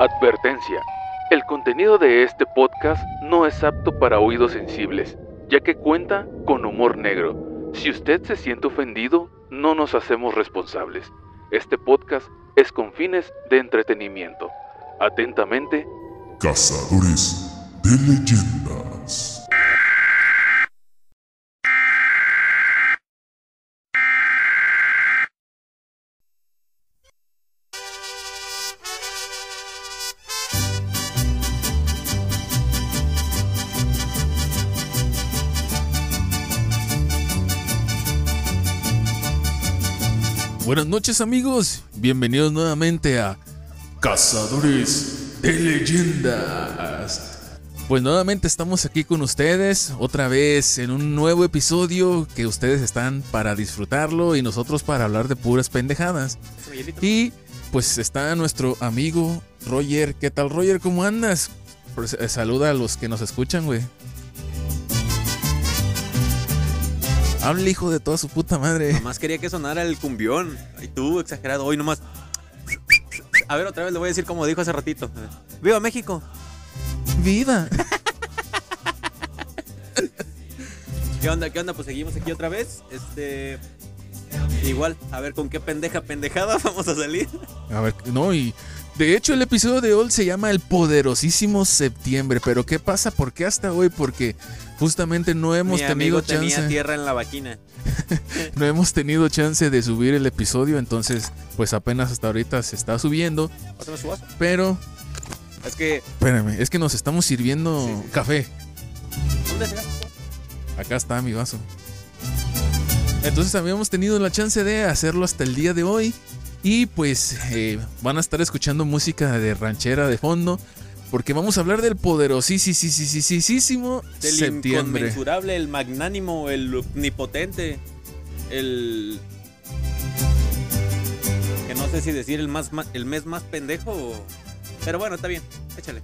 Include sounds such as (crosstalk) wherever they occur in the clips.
Advertencia. El contenido de este podcast no es apto para oídos sensibles, ya que cuenta con humor negro. Si usted se siente ofendido, no nos hacemos responsables. Este podcast es con fines de entretenimiento. Atentamente, Cazadores de leyendas. Noches amigos, bienvenidos nuevamente a Cazadores de Leyendas. Pues nuevamente estamos aquí con ustedes, otra vez en un nuevo episodio que ustedes están para disfrutarlo y nosotros para hablar de puras pendejadas. Y pues está nuestro amigo Roger. ¿Qué tal Roger? ¿Cómo andas? Pues, eh, saluda a los que nos escuchan, güey. (laughs) Habla hijo de toda su puta madre. Nomás quería que sonara el cumbión. Y tú, exagerado, hoy nomás. A ver, otra vez le voy a decir como dijo hace ratito. ¡Viva México! ¡Viva! ¿Qué onda? ¿Qué onda? Pues seguimos aquí otra vez. Este. Igual, a ver con qué pendeja pendejada (laughs) vamos a salir. A ver, no, y de hecho el episodio de hoy se llama El Poderosísimo Septiembre, pero ¿qué pasa? ¿Por qué hasta hoy? Porque justamente no hemos Mi tenido amigo tenía chance, tierra en la vaquina. (laughs) no hemos tenido chance de subir el episodio, entonces pues apenas hasta ahorita se está subiendo, pero Es que. espérame, es que nos estamos sirviendo Sí, sí, sí. café. ¿Dónde? Acá está mi vaso. Entonces habíamos tenido la chance de hacerlo hasta el día de hoy. Y pues eh, van a estar escuchando música de ranchera de fondo. Porque vamos a hablar del poderosísimo Del septiembre. inconmensurable, el magnánimo, el omnipotente, el. Que no sé si decir el más, el mes más pendejo o- Pero bueno, está bien, échale.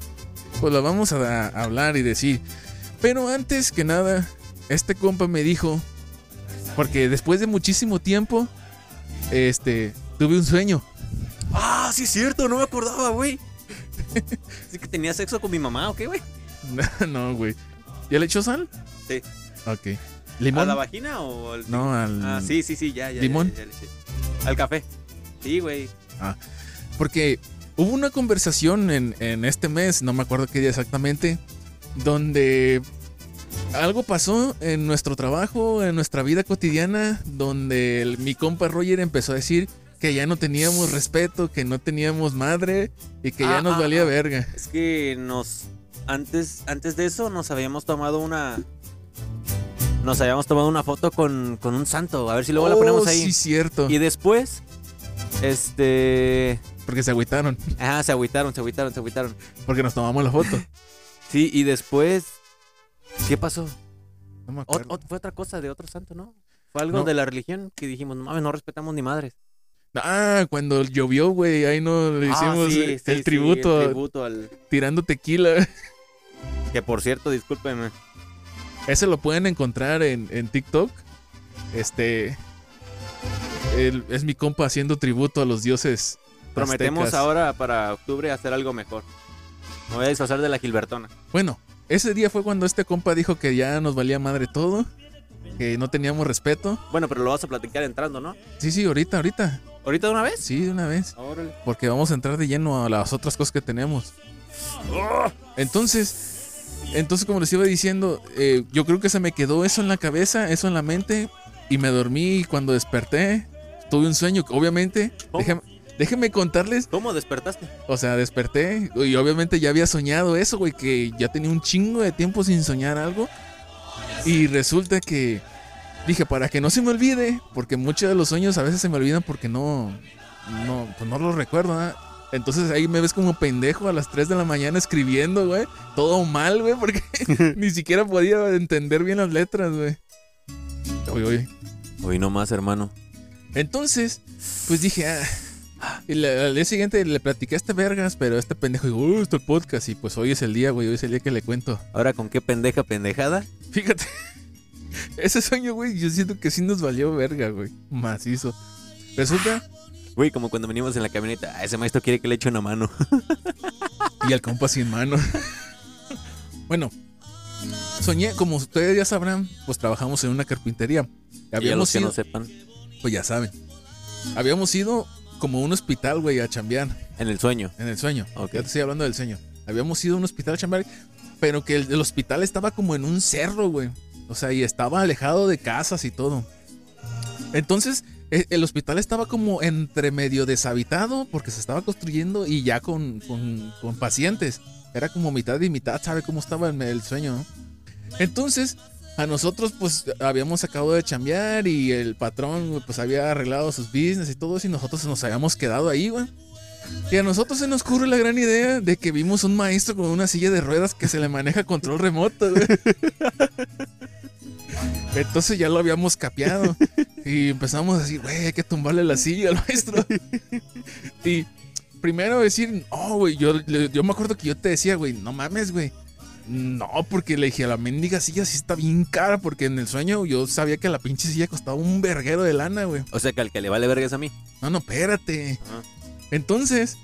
Pues lo vamos a, a hablar y decir. Pero antes que nada, este compa me dijo. Porque después de muchísimo tiempo, este, tuve un sueño. Ah, sí es cierto, no me acordaba, güey. (laughs) ¿Sí que tenía sexo con mi mamá o qué, güey? (laughs) no, güey. ¿Ya le echó sal? Sí. Ok. ¿A ¿Limón? la vagina o al.? No, al. Ah, sí, sí, sí, ya, ya. ya, ¿Limón? ya, ya le eché. Al café. Sí, güey. Porque hubo una conversación en, en este mes, no me acuerdo qué día exactamente, donde algo pasó en nuestro trabajo, en nuestra vida cotidiana, donde el- mi compa Roger empezó a decir que ya no teníamos respeto, que no teníamos madre y que ya Ah, nos ah, valía ah. verga. Es que nos. Antes, antes de eso nos habíamos tomado una. Nos habíamos tomado una foto con, con un santo. A ver si luego la ponemos Oh, ahí. Sí, cierto. Y después. Este. Porque se agüitaron, Ah, se agüitaron, se agüitaron, se agüitaron. porque nos tomamos la foto. (laughs) Sí, y después. ¿Qué pasó? No me fue otra cosa de otro santo, ¿no? Fue algo No. de la religión que dijimos, no mames, no respetamos ni madres. Ah, cuando llovió, güey, ahí no le Ah, hicimos sí, sí, el sí, tributo, el tributo al. tirando tequila. (laughs) Que por cierto, discúlpeme. Ese lo pueden encontrar en, en TikTok. Este. el- es mi compa haciendo tributo a los dioses. Prometemos aztecas. ahora para octubre hacer algo mejor. Me voy a disfrazar de la Gilbertona. Bueno, ese día fue cuando este compa dijo que ya nos valía madre todo. Que no teníamos respeto. Bueno, pero lo vas a platicar entrando, ¿no? Sí, sí, ahorita, ahorita. ¿Ahorita de una vez? Sí, de una vez. Órale. Porque vamos a entrar de lleno a las otras cosas que tenemos. Entonces, entonces como les iba diciendo, eh, yo creo que se me quedó eso en la cabeza, eso en la mente. Y me dormí y cuando desperté. Tuve un sueño, obviamente. Déjame, déjenme contarles. ¿Cómo despertaste? O sea, desperté y obviamente ya había soñado eso, güey, que ya tenía un chingo de tiempo sin soñar algo. Y resulta que dije, para que no se me olvide, porque muchos de los sueños a veces se me olvidan porque no, no, pues no los recuerdo, ¿ah? Entonces ahí me ves como pendejo a las 3 de la mañana escribiendo, güey. Todo mal, güey, porque (laughs) (laughs) ni siquiera podía entender bien las letras, güey. Uy, uy. Hoy no más, hermano. Entonces, pues dije, ah. Y al día siguiente le platiqué a este vergas, pero este pendejo dijo, uh, esto el podcast. Y pues hoy es el día, güey, hoy es el día que le cuento. Ahora con qué pendeja pendejada. Fíjate, (laughs) ese sueño, güey, yo siento que sí nos valió verga, güey. Macizo. Resulta, Güey, como cuando venimos en la camioneta. "Ah, ese maestro quiere que le eche una mano. y el compa sin mano. bueno, soñé, como ustedes ya sabrán, pues trabajamos en una carpintería. Y a los Habíamos que ido, no sepan, pues ya saben. Habíamos ido como a un hospital, güey, a chambear. en el sueño. En el sueño. Ok. Ya te estoy hablando del sueño. Habíamos ido a un hospital a chambear, pero que el, el hospital estaba como en un cerro, güey. O sea, y estaba alejado de casas y todo. Entonces, e- el hospital estaba como entre medio deshabitado porque se estaba construyendo y ya con, con- pacientes. Era como mitad y mitad, ¿sabe cómo estaba el, el sueño? Entonces, a nosotros pues habíamos acabado de chambear y el patrón pues había arreglado sus business y todo eso y nosotros nos habíamos quedado ahí, güey. Y a nosotros se nos ocurre la gran idea de que vimos un maestro con una silla de ruedas que se le maneja control remoto, güey. (laughs) Entonces ya lo habíamos capeado. (laughs) Y empezamos a decir, güey, hay que tumbarle la silla al maestro. Y primero decir, no, güey, yo, yo me acuerdo que yo te decía, güey, no mames, güey. No, porque le dije a la mendiga silla sí está bien cara, porque en el sueño yo sabía que la pinche silla costaba un verguero de lana, güey. O sea que al que le vale verga es a mí. No, no, espérate. Ah. Entonces,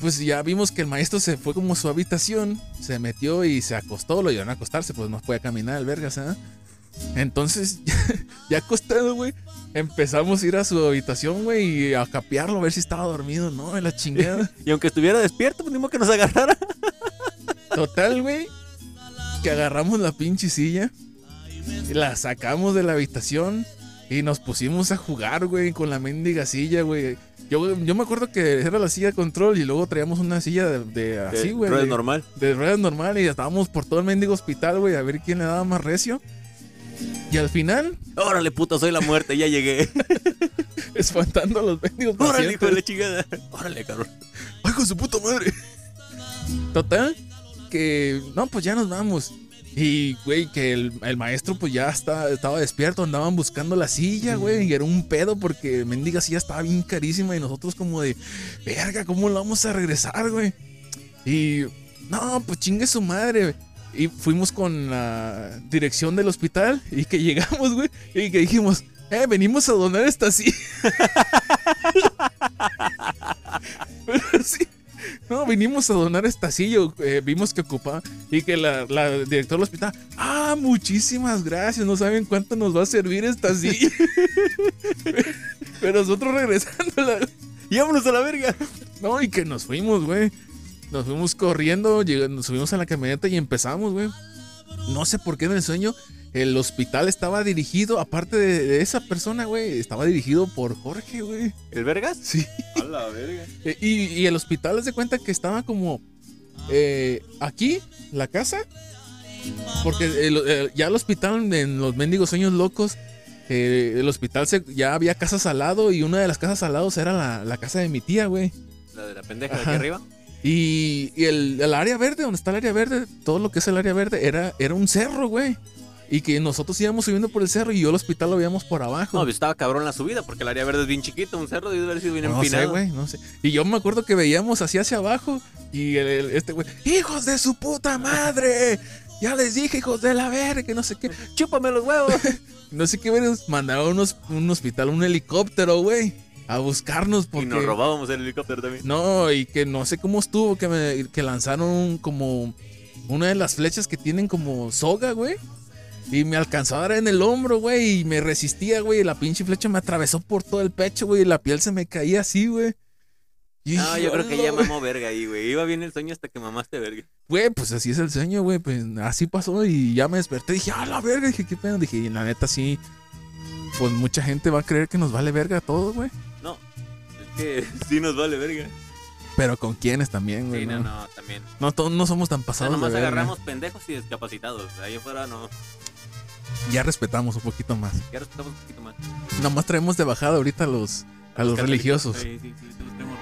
pues ya vimos que el maestro se fue como a su habitación, se metió y se acostó, lo llevaron a acostarse, pues no podía caminar el vergas, ¿ah? Entonces, (laughs) ya, acostado, güey, empezamos a ir a su habitación, güey, y a capearlo, a ver si estaba dormido, ¿no? En la chingada. (laughs) Y aunque estuviera despierto, pues ni modo que nos agarrara. Total, güey, que agarramos la pinche silla, y la sacamos de la habitación y nos pusimos a jugar, güey, con la mendiga silla, güey. Yo, yo me acuerdo que era la silla de control y luego traíamos una silla de, de así, De güey. ruedas de- normal. de ruedas normal y estábamos por todo el mendigo hospital, güey, a ver quién le daba más recio. Y al final, Órale, puta, soy la muerte, ya llegué. (laughs) espantando a los mendigos Órale, hijo de la chingada. Órale, cabrón. ¡Ay, con su puta madre! Total, que no, pues ya nos vamos. Y, güey, que el, el maestro pues ya está, estaba despierto, andaban buscando la silla, güey, y era un pedo porque mendiga silla estaba bien carísima y nosotros como de, verga, ¿cómo la vamos a regresar, güey? Y, no, pues chingue su madre. Y fuimos con la dirección del hospital y que llegamos, güey, y que dijimos, eh, venimos a donar esta silla. (laughs) Pero sí. No, vinimos a donar esta silla, eh, vimos que ocupaba y que la, la directora del hospital, ah, muchísimas gracias, no saben cuánto nos va a servir esta silla. (laughs) Pero nosotros regresándola, Y (laughs) vámonos a la verga. no, y que nos fuimos, güey. Nos fuimos corriendo, nos subimos a la camioneta y empezamos, güey. No sé por qué en el sueño el hospital estaba dirigido, aparte de, de esa persona, güey, estaba dirigido por Jorge, güey. ¿El vergas? Sí. A la verga. (laughs) Y, y el hospital, de cuenta que estaba como eh, aquí, la casa. Porque el- el- ya el hospital, en los mendigos sueños locos, eh, el hospital se, ya había casas al lado y una de las casas al lado era la, la casa de mi tía, güey. La de la pendeja de aquí arriba. Y, y el, el área verde, donde está el área verde, todo lo que es el área verde, era, era un cerro, güey. Y que nosotros íbamos subiendo por el cerro y yo el hospital lo veíamos por abajo. No, pues estaba cabrón la subida porque el área verde es bien chiquito. Un cerro debe haber sido bien No sé, empinado. güey, no sé. Y yo me acuerdo que veíamos así hacia abajo y el- el- este güey, hijos de su puta madre. (laughs) Ya les dije, hijos de la verga, que no sé qué. Chúpame los huevos. (laughs) No sé qué, mandaron unos, un hospital, un helicóptero, güey, a buscarnos porque... Y nos robábamos el helicóptero también. No, y que no sé cómo estuvo, que, me, que lanzaron como una de las flechas que tienen como soga, güey. Y me alcanzó a dar en el hombro, güey, y me resistía, güey. Y la pinche flecha me atravesó por todo el pecho, güey, y la piel se me caía así, güey. No, yo creo que "Hola, ya güey". mamó verga ahí, güey. Iba bien el sueño hasta que mamaste verga. Güey, pues así es el sueño, güey. Pues así pasó y ya me desperté. Dije, ah, la verga. Dije, qué pedo. Dije, y la neta, sí. Pues mucha gente va a creer que nos vale verga todo, güey. Que sí nos vale verga. Pero con quiénes también, güey. Sí, no, no, no, también. no, todos no somos tan O sea, pasados. nomás de agarramos pendejos y discapacitados. Ahí afuera no. Ya respetamos un poquito más. Ya respetamos un poquito más. Nomás traemos de bajada ahorita a los, a los religiosos. Sí, sí, sí, los tenemos.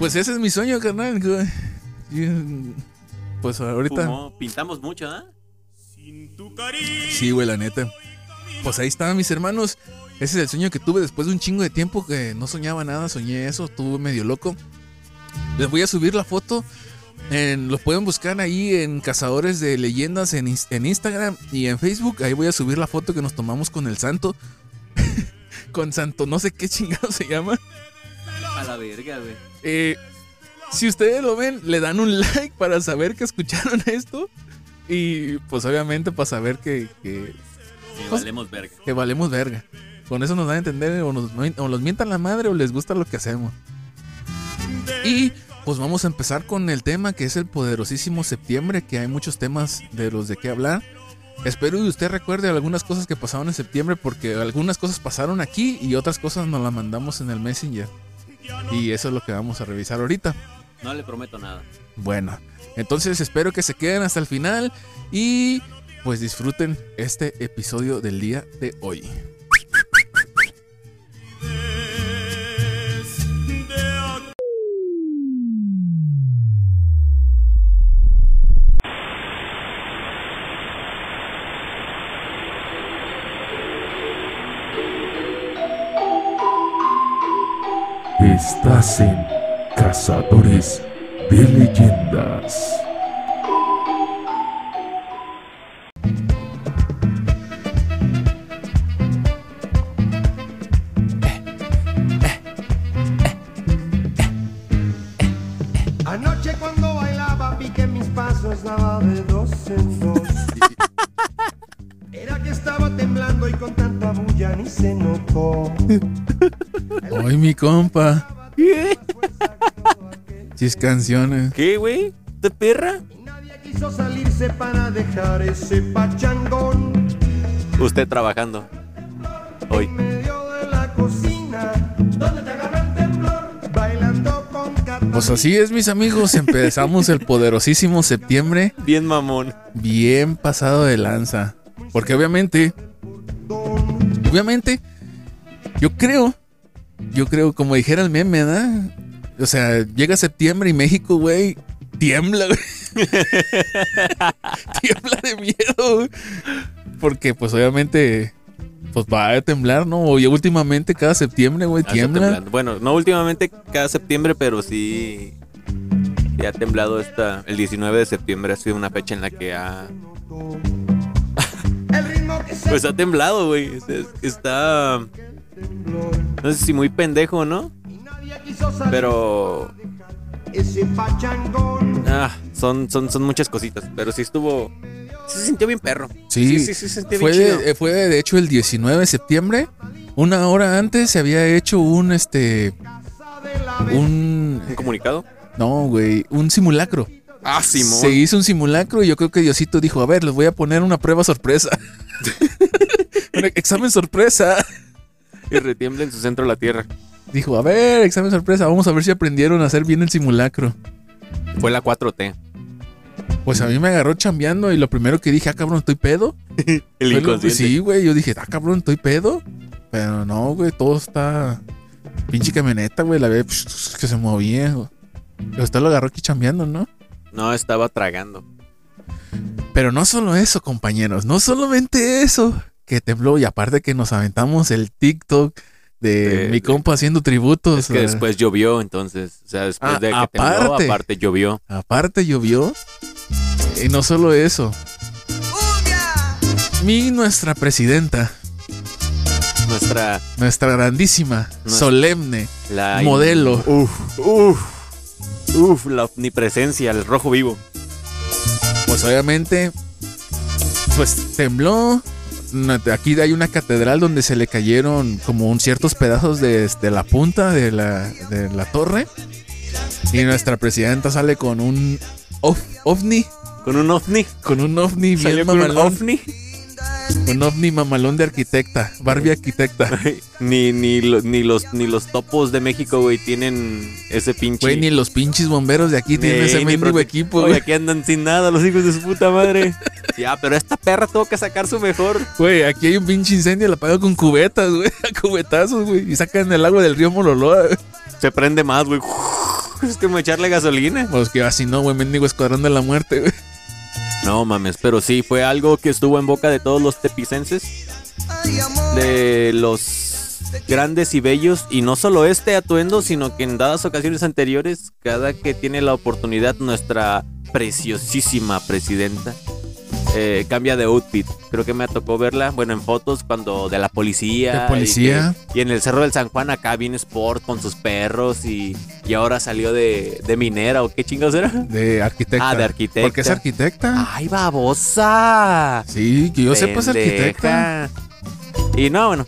Pues ese es mi sueño, carnal. Pues ahorita. Fumó, pintamos mucho, ¿ah? Sí, güey, la neta. Pues ahí estaban mis hermanos. Ese es el sueño que tuve después de un chingo de tiempo que no soñaba nada, soñé eso, estuve medio loco. Les voy a subir la foto. En, los pueden buscar ahí en Cazadores de Leyendas en, ins- en Instagram y en Facebook. Ahí voy a subir la foto que nos tomamos con el santo. (laughs) con santo, no sé qué chingado se llama. A la verga, güey. Eh, si ustedes lo ven, le dan un (laughs) like para saber que escucharon esto. Y pues obviamente para saber que, que, Sí, valemos verga. que valemos verga. Con eso nos dan a entender o nos, o nos mientan la madre o les gusta lo que hacemos. Y pues vamos a empezar con el tema que es el poderosísimo septiembre, que hay muchos temas de los de qué hablar. Espero que usted recuerde algunas cosas que pasaron en septiembre porque algunas cosas pasaron aquí y otras cosas nos las mandamos en el Messenger. Y eso es lo que vamos a revisar ahorita. No le prometo nada. Bueno, entonces espero que se queden hasta el final y pues disfruten este episodio del día de hoy. Estás en Cazadores de Leyendas. Chis canciones. ¿Qué, güey? ¿De perra? Y nadie quiso salirse para dejar ese pachangón Usted trabajando. Hoy. en medio de la cocina. Donde te agarra el temblor, bailando con Catalina. Pues así es, mis amigos. Empezamos el poderosísimo septiembre Bien mamón. bien pasado de lanza. Porque obviamente, obviamente, yo creo, yo creo, como dijera el meme, ¿verdad? O sea, llega septiembre y México, güey, tiembla, güey. (laughs) tiembla de miedo, güey. Porque, pues, obviamente, pues va a temblar, ¿no? Y últimamente, cada septiembre, güey, tiembla. Bueno, no últimamente cada septiembre, pero sí. sí ha temblado esta. El 19 de septiembre ha sido una fecha en la que ha. (laughs) Pues ha temblado, güey. Es- es- Está. No sé si muy pendejo, ¿no? Pero. Ah, son, son, son muchas cositas. Pero sí estuvo. Sí se sintió bien perro. Sí, sí, sí, se sintió fue, bien chido. de, eh, fue de hecho el 19 de septiembre. Una hora antes se había hecho un, este, un, ¿Un comunicado? no, güey, un simulacro. Ah, Simón. Se hizo un simulacro y yo creo que Diosito dijo, a ver, les voy a poner una prueba sorpresa. (laughs) (laughs) un examen sorpresa. Y retiembla en su centro la tierra. Dijo, a ver, examen sorpresa, vamos a ver si aprendieron a hacer bien el simulacro. Fue la 4T. Pues a mí me agarró chambeando y lo primero que dije, ah, cabrón, ¿estoy pedo? (laughs) El inconsciente. Sí, güey, yo dije, ah, cabrón, ¿estoy pedo? Pero no, güey, todo está... Pinche camioneta, güey, la ve psh, que se movía. güey. Usted lo agarró aquí chambeando, ¿no? No, estaba tragando. Pero no solo eso, compañeros, no solamente eso, que tembló y aparte que nos aventamos el TikTok de De- mi compa haciendo tributos. Es que después llovió, entonces. O sea, después Ah, de que aparte. tembló, aparte llovió. Aparte llovió. Y no solo eso. Mi nuestra presidenta, Nuestra. nuestra grandísima, Nuestra- solemne, La modelo. Uf, uf. Uf, la omnipresencia, el rojo vivo. Pues obviamente, pues tembló. Aquí hay una catedral donde se le cayeron como un ciertos pedazos de, de la punta de la, de la torre. Y nuestra presidenta sale con un of- ovni, Con un ovni. con un ovni bien Salió con un ovni. Un ovni mamalón de arquitecta, Barbie arquitecta. (laughs) ni, ni, lo- ni, los, ni los topos de México, güey, tienen ese pinche. Güey, ni los pinches bomberos de aquí tienen ese mendigo equipo, güey. aquí andan sin nada los hijos de su puta madre. (laughs) ya, pero esta perra tuvo que sacar su mejor. Güey, aquí hay un pinche incendio, la apagan con cubetas, güey. A (laughs) cubetazos, güey. Y sacan el agua del río Mololoa. güey. Se prende más, güey. Es como echarle gasolina. Pues que así no, güey, mendigo escuadrón de la muerte, güey. No mames, pero sí, fue algo que estuvo en boca de todos los tepicenses. De los grandes y bellos. Y no solo este atuendo, sino que en dadas ocasiones anteriores, cada que tiene la oportunidad, nuestra preciosísima presidenta eh, cambia de outfit. Creo que me tocó verla, bueno, en fotos cuando de la policía. De policía. Y, en el Cerro del San Juan acá bien sport con sus perros y, y ahora salió de, de minera o qué chingados era. De arquitecta. Ah, de arquitecta. Porque es arquitecta. ¡Ay, babosa! Sí, que yo sepa es arquitecta. Pendeja. Y no, bueno,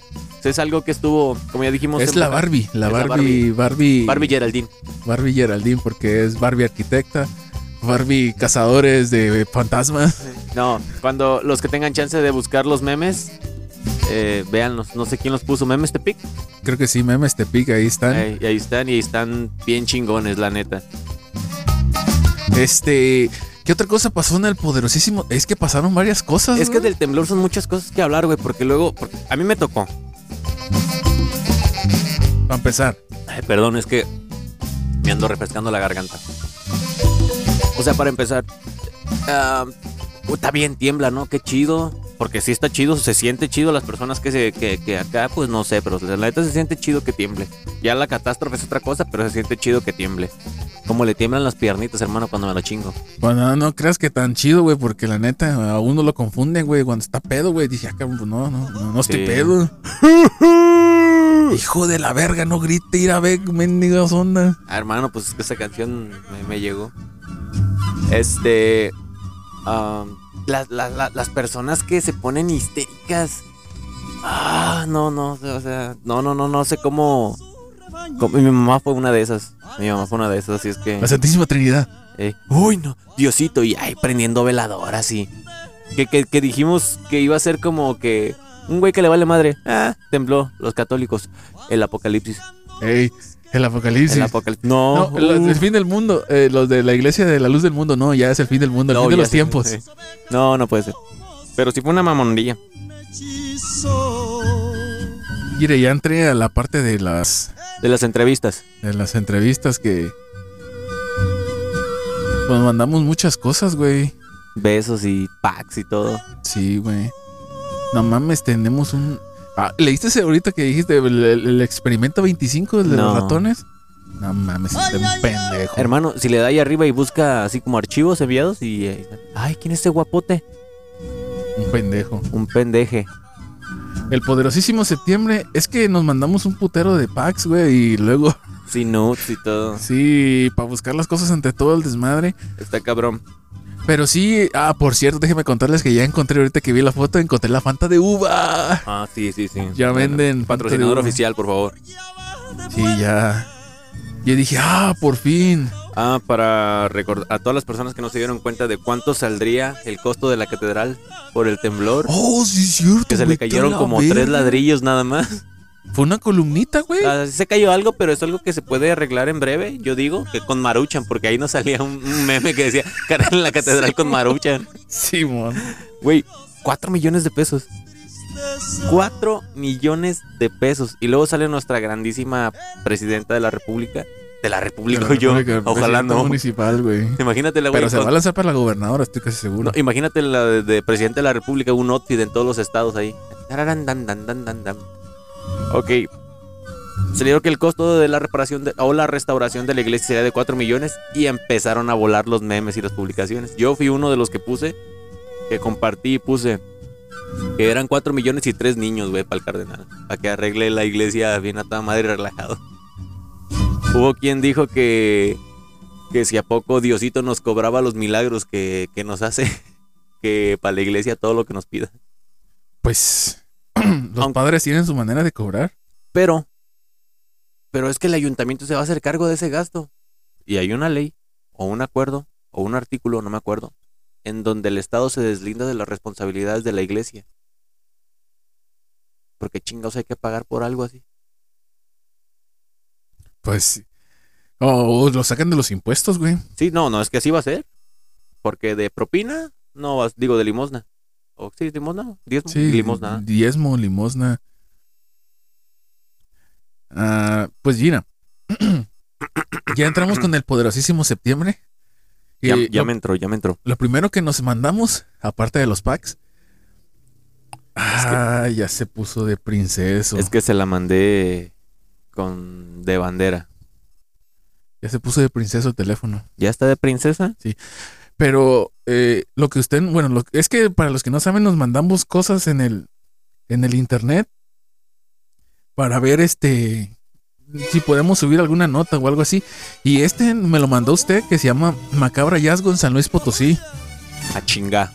es algo que estuvo, como ya dijimos. Es la Barbie, la Es la Barbie, Barbie, Barbie Geraldine. Barbie Geraldine, porque es Barbie arquitecta, Barbie cazadores de fantasmas. No, cuando los que tengan chance de buscar los memes, eh, véanlos. No sé quién los puso. ¿Memes Tepic? Creo que sí, memes te pica, ahí están. Ahí, ahí están y están bien chingones, la neta. Este, ¿qué otra cosa pasó en el poderosísimo? Es que pasaron varias cosas. Es que del temblor son muchas cosas que hablar, güey, porque luego, porque a mí me tocó. Para empezar, Ay, perdón, es que me ando refrescando la garganta. O sea, para empezar, ah, está bien, tiembla, ¿no? Qué chido. Porque sí está chido, se siente chido las personas que, se, que, que acá, pues no sé, pero la neta se siente chido que tiemble. Ya la catástrofe es otra cosa, pero se siente chido que tiemble. Como le tiemblan las piernitas, hermano, cuando me lo chingo. bueno, no, creas que tan chido, güey, porque la neta, a uno lo confunden, güey, cuando está pedo, güey. Dije, ah, cabrón, pues no, no, no, no estoy Sí. pedo. (laughs) Hijo de la verga, no grite, ir a ver, mendigas onda. Ah, hermano, pues es que esa canción me, me llegó. Este. las- las- las- las personas que se ponen histéricas. Ah, no, no, o sea, no, no, no, no sé cómo. cómo- mi mamá fue una de esas. Mi mamá fue una de esas, así es que. La Santísima Trinidad. eh, uy, no, Diosito, y ay, prendiendo veladoras y. Que, que, que dijimos que iba a ser como que. Un güey que le vale madre. Ah, tembló, los católicos. El apocalipsis. Ey, el apocalipsis. El apocalipsis. No, No, los uh. fin del mundo, eh, los de la iglesia de la luz del mundo, no, ya es el fin del mundo, el No, fin de los tiempos. sí. No, no puede ser. Pero sí fue una mamonilla. Mire, ya entré a la parte de las, De las entrevistas. de las entrevistas que... Pues mandamos muchas cosas, güey. Besos y packs y todo. Sí, güey. No mames, tenemos un... Ah, ¿Leíste ese ahorita que dijiste el, el- el experimento 25 el de No. los ratones? No mames, está un pendejo. Hermano, si le da ahí arriba y busca así como archivos enviados y... eh, Ay, ¿quién es este guapote? Un pendejo. Un pendeje. El poderosísimo septiembre, es que nos mandamos un putero de packs, güey, y luego, Sin nuts y todo. sí, para buscar las cosas entre todo el desmadre. Está cabrón. Pero sí, ah, por cierto, déjenme contarles que ya encontré ahorita que vi la foto, encontré la Fanta de uva. Ah, sí, sí, sí. Ya Bueno, venden Patrocinador oficial, por favor. Sí, ya. Yo dije, ah, por fin. Ah, para recordar a todas las personas que no se dieron cuenta de cuánto saldría el costo de la catedral por el temblor. Oh, sí, es cierto. que se le cayeron como tres ladrillos nada más. Fue una columnita, güey. Ah, sí se cayó algo, pero es algo que se puede arreglar en breve. Yo digo que con Maruchan, porque ahí no salía un, un meme que decía cargar en la catedral con Maruchan. Sí, mon. Güey, cuatro millones de pesos. Cuatro millones de pesos. Y luego sale nuestra grandísima presidenta de la República. De la República, Pero yo. República, Ojalá no. municipal, güey. Imagínate la güey. Pero se con- va a lanzar para la gobernadora, estoy casi seguro. no, imagínate la de, de presidente de la República, un outfit en todos los estados ahí. Ok. Salieron que el costo de la reparación o la restauración de la iglesia sería de 4 millones y empezaron a volar los memes y las publicaciones. Yo fui uno de los que puse, que compartí y puse que eran 4 millones y 3 niños, güey, para el cardenal. Para que arregle la iglesia bien a toda madre relajado. Hubo quien dijo que, que si a poco Diosito nos cobraba los milagros que, que nos hace, (laughs) que para la iglesia todo lo que nos pida. Pues (clears throat) los Aunque- padres tienen su manera de cobrar. Pero, pero es que el ayuntamiento se va a hacer cargo de ese gasto. Y hay una ley, o un acuerdo, o un artículo, no me acuerdo, en donde el Estado se deslinda de las responsabilidades de la iglesia. Porque chingados hay que pagar por algo así. Pues. O lo sacan de los impuestos, güey. Sí, no, no, es que así va a ser. Porque de propina, no vas, digo de limosna. O sí, limosna, diezmo, Sí. limosna. Diezmo, limosna. Ah, pues Gina. (clears throat) ya entramos con el poderosísimo septiembre. Ya, ya lo, me entró, ya me entró. lo primero que nos mandamos, aparte de los packs. Ah, ya se puso de princeso. Es que se la mandé con de bandera. Ya se puso de princeso el teléfono. ¿Ya está de princesa? Pero eh, lo que usted, bueno, lo- es que para los que no saben, nos mandamos cosas en el, en el internet para ver este si podemos subir alguna nota o algo así. Y este me lo mandó usted que se llama Macabra hallazgo en San Luis Potosí. A chinga.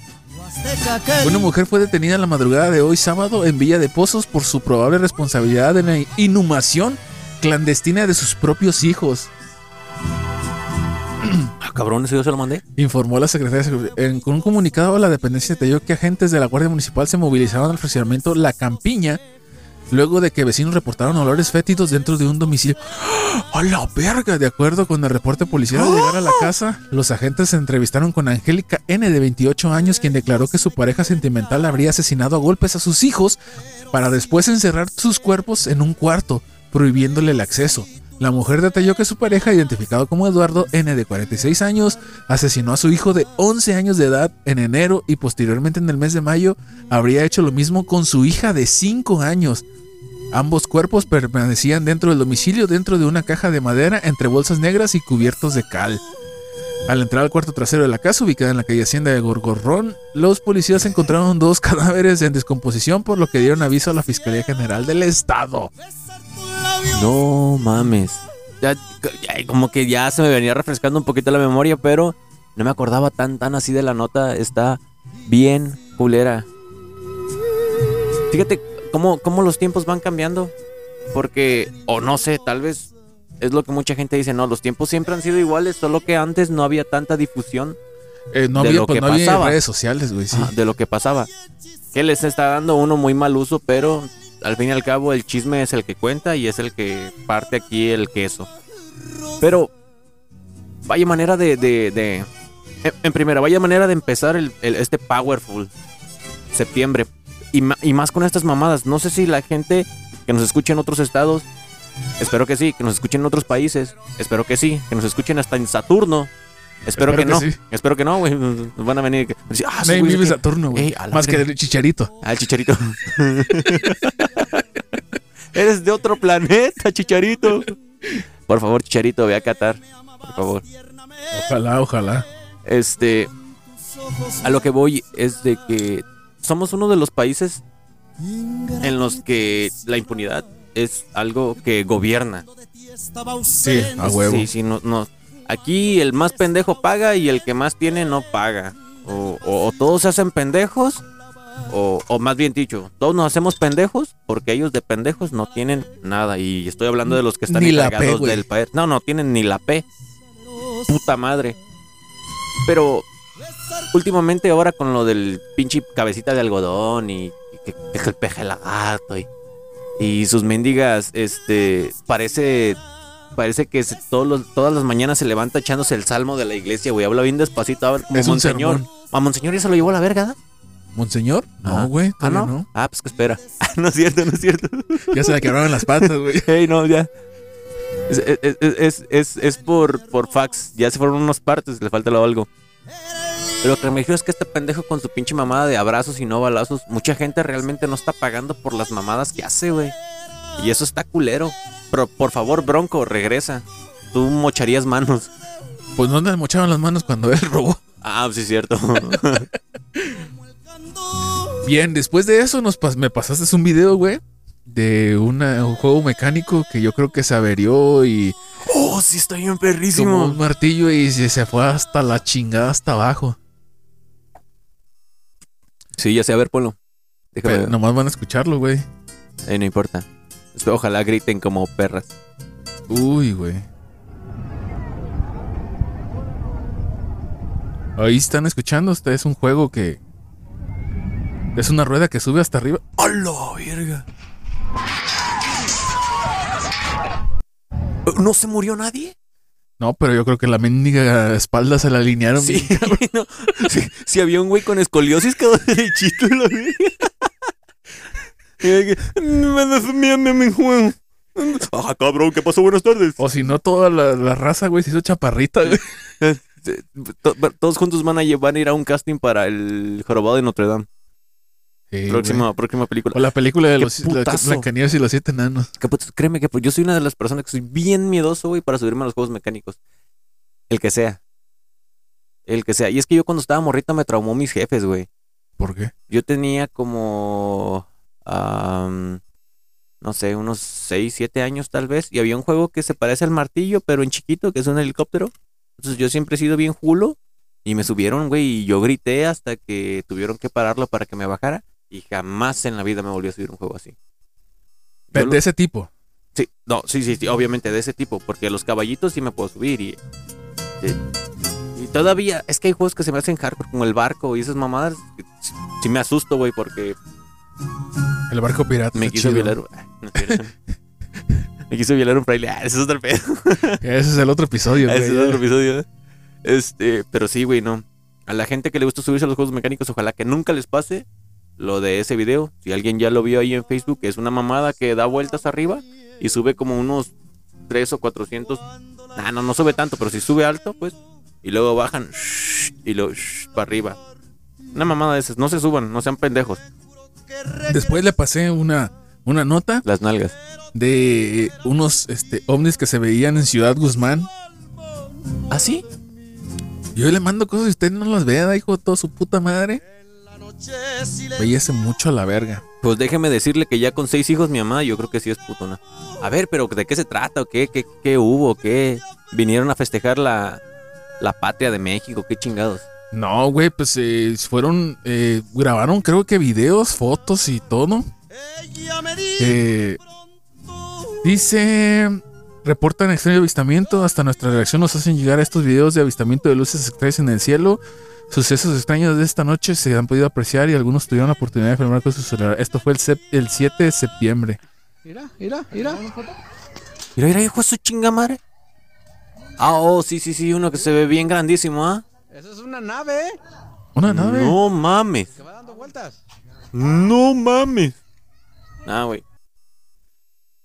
Una mujer fue detenida en la madrugada de hoy sábado en Villa de Pozos por su probable responsabilidad en la inhumación clandestina de sus propios hijos. Ah, cabrón, eso yo se lo mandé. Informó la secretaria. En- con un comunicado, la dependencia detalló que agentes de la Guardia Municipal se movilizaron al fraccionamiento La Campiña luego de que vecinos reportaron olores fétidos dentro de un domicilio. ¡A la verga! De acuerdo con el reporte policial, al llegar a la casa, los agentes se entrevistaron con Angélica N, de 28 años, quien declaró que su pareja sentimental habría asesinado a golpes a sus hijos para después encerrar sus cuerpos en un cuarto, prohibiéndole el acceso. La mujer detalló que su pareja, identificado como Eduardo N de 46 años, asesinó a su hijo de 11 años de edad en enero y posteriormente en el mes de mayo habría hecho lo mismo con su hija de 5 años. Ambos cuerpos permanecían dentro del domicilio dentro de una caja de madera entre bolsas negras y cubiertos de cal. Al entrar al cuarto trasero de la casa, ubicada en la calle Hacienda de Gorgorrón, los policías encontraron dos (laughs) cadáveres en descomposición, por lo que dieron aviso a la Fiscalía General del Estado. No mames. Ya, ya, como que ya se me venía refrescando un poquito la memoria, pero no me acordaba tan, tan así de la nota. Está bien culera. Fíjate cómo, cómo los tiempos van cambiando. Porque, o no sé, tal vez es lo que mucha gente dice, no, los tiempos siempre han sido iguales, solo que antes no había tanta difusión Eh, no De había, lo pues, que no había pasaba. redes sociales, güey, sí. de lo que pasaba. Que les está dando uno muy mal uso, pero al fin y al cabo el chisme es el que cuenta y es el que parte aquí el queso. Pero vaya manera de... de- en, primera, vaya manera de empezar el, este Powerful septiembre. Y más con estas mamadas. No sé si la gente que nos escucha en otros estados, espero que sí, que nos escuchen en otros países, espero que sí, que nos escuchen hasta en Saturno. Espero, Espero que, que no. sí. Espero que no, güey. Nos van a venir. decir, ah, Saturno, güey. Ey, a la Más que verga. el chicharito. Ah, el chicharito. (laughs) Eres de otro planeta, chicharito. Por favor, chicharito, ve a Qatar. Por favor. Ojalá, ojalá. Este. A lo que voy es de que somos uno de los países en los que la impunidad es algo que gobierna. Sí, a huevo. Sí, sí, no, no. Aquí el más pendejo paga y el que más tiene no paga. O, o- o todos se hacen pendejos, o, o más bien dicho, todos nos hacemos pendejos porque ellos de pendejos no tienen nada. Y estoy hablando de los que están Ni P, del país. No, no tienen ni la P. Puta madre. Pero últimamente ahora con lo del pinche cabecita de algodón y, y que, que el peje lagarto y, y sus mendigas, este, parece parece que se- todos los- todas las mañanas se levanta echándose el salmo de la iglesia, güey. Habla bien despacito, a ver, como Es monseñor. A monseñor ya se lo llevó a la verga, ¿da? ¿Monseñor? Ajá. No, güey. Ah, ¿no? no. Ah, pues que espera. (laughs) no es cierto, no es cierto. (laughs) Ya se le quebraron las patas, güey. (laughs) Ey, no, ya. Es, es, es, es, es- es por, por fax. Ya se fueron unas partes, le falta algo. Pero lo que me dijo es que este pendejo con su pinche mamada de abrazos y no balazos, mucha gente realmente no está pagando por las mamadas que hace, güey. Y eso está culero. Pero por favor, Bronco, regresa. Tú mocharías manos. Pues no le mochaban las manos cuando él robó. Ah, sí, cierto. (laughs) Bien, después de eso nos pas- me pasaste un video, güey. De una- un juego mecánico que yo creo que se averió y oh, sí, está bien tomó perrísimo. un martillo y se, se fue hasta la chingada hasta abajo. Sí, ya sé, a ver, Polo. Déjame Pero ver. nomás van a escucharlo, güey. Eh, no importa. Espero, Ojalá griten como perras. Uy, güey. Ahí están escuchando. Este es un juego que. Es una rueda que sube hasta arriba. ¡A la verga! ¿No se murió nadie? No, pero yo creo que la mendiga espalda se la alinearon. Sí, bien. (laughs) no. sí, sí había un güey con escoliosis quedó derechito la de Me desmiame mi juego. Ah, cabrón, ¿qué pasó? Buenas tardes. O si no, toda la, la raza, güey, se hizo chaparrita, güey. To- Todos juntos van a, llevar a ir a un casting para el jorobado de Notre Dame. Sí, próxima, güey. próxima película. O la película de los. Blancanieves y los siete enanos. Créeme que pues, yo soy una de las personas que soy bien miedoso, güey, para subirme a los juegos mecánicos. El que sea. el que sea. Y es que yo cuando estaba morrito me traumó mis jefes, güey. ¿Por qué? Yo tenía como, am, no sé, unos 6, 7 años tal vez. Y había un juego que se parece al martillo, pero en chiquito, que es un helicóptero. Entonces yo siempre he sido bien julo. Y me subieron, güey, y yo grité hasta que tuvieron que pararlo para que me bajara. Y jamás en la vida me volvió a subir un juego así. Lo- de ese tipo. Sí, no, sí, sí, sí, obviamente de ese tipo, porque los caballitos sí me puedo subir y, y todavía es que hay juegos que se me hacen hardcore como el barco y esas mamadas. Sí me asusto, güey, porque El barco pirata. me quiso chido. violar. ah, no me quiso violar un fraile. Ah, ese es otro pedo. Ese es el otro episodio, Ese güey. es otro episodio. Este, pero sí, güey, no. A la gente que le gusta subirse a los juegos mecánicos, ojalá que nunca les pase lo de ese video. Si alguien ya lo vio ahí en Facebook, es una mamada que da vueltas arriba y sube como unos 3 o 400. Nah, no, no sube tanto, pero si sube alto, pues. Y luego bajan y luego para arriba. Una mamada de esas. No se suban, no sean pendejos. Después le pasé una, una nota Las nalgas. de unos este, ovnis que se veían en Ciudad Guzmán. ¿Ah, sí? Yo le mando cosas y usted no las vea, hijo de toda su puta madre. Veíase mucho a la verga. Pues déjeme decirle que ya con seis hijos mi mamá, yo creo que sí es putona. A ver, pero ¿de qué se trata? ¿O qué, qué, qué hubo? ¿Qué? ¿Vinieron a festejar la, la patria de México? ¿Qué chingados? No, güey, pues eh, fueron, eh, grabaron creo que videos, fotos y todo. Eh, dice, reportan extraño avistamiento, hasta nuestra reacción nos hacen llegar estos videos de avistamiento de luces extrañas en el cielo. Sucesos extraños de esta noche se han podido apreciar y algunos tuvieron la oportunidad de filmar con su celular. Esto fue el, sep- el 7 de septiembre. Mira, mira, mira. Mira, mira, hijo de su chinga madre. Ah, oh, sí, sí, sí, uno que se ve bien grandísimo, ¿ah? Esa es una nave, ¿eh? Una nave. No mames. Que va dando vueltas. No mames. Ah, güey.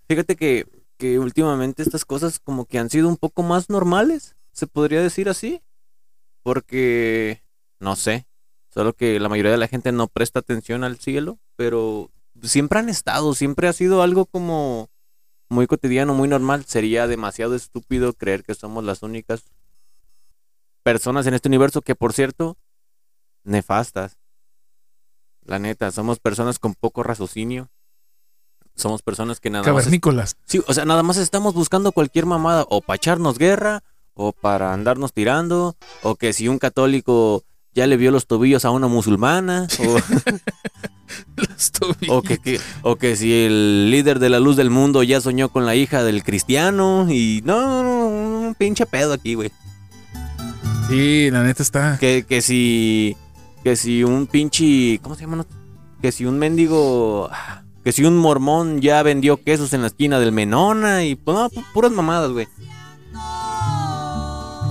Fíjate que, que últimamente estas cosas como que han sido un poco más normales, se podría decir así. Porque, no sé, solo que la mayoría de la gente no presta atención al cielo, pero siempre han estado, siempre ha sido algo como muy cotidiano, muy normal. Sería demasiado estúpido creer que somos las únicas personas en este universo que, por cierto, nefastas. La neta, somos personas con poco raciocinio. Somos personas que nada más. Cavernícolas. Sí, o sea, nada más estamos buscando cualquier mamada. O para echarnos guerra, o para andarnos tirando, o que si un católico ya le vio los tobillos a una musulmana, o, (laughs) (laughs) o que, que- o que si el líder de la luz del mundo ya soñó con la hija del cristiano. Y no, no, no, un pinche pedo aquí, güey. Sí, la neta está. Que, que si. Que si un pinche. ¿Cómo se llama? no? Que si un mendigo. Que si un mormón ya vendió quesos en la esquina del Menona y. pues, No, pu- puras mamadas, güey.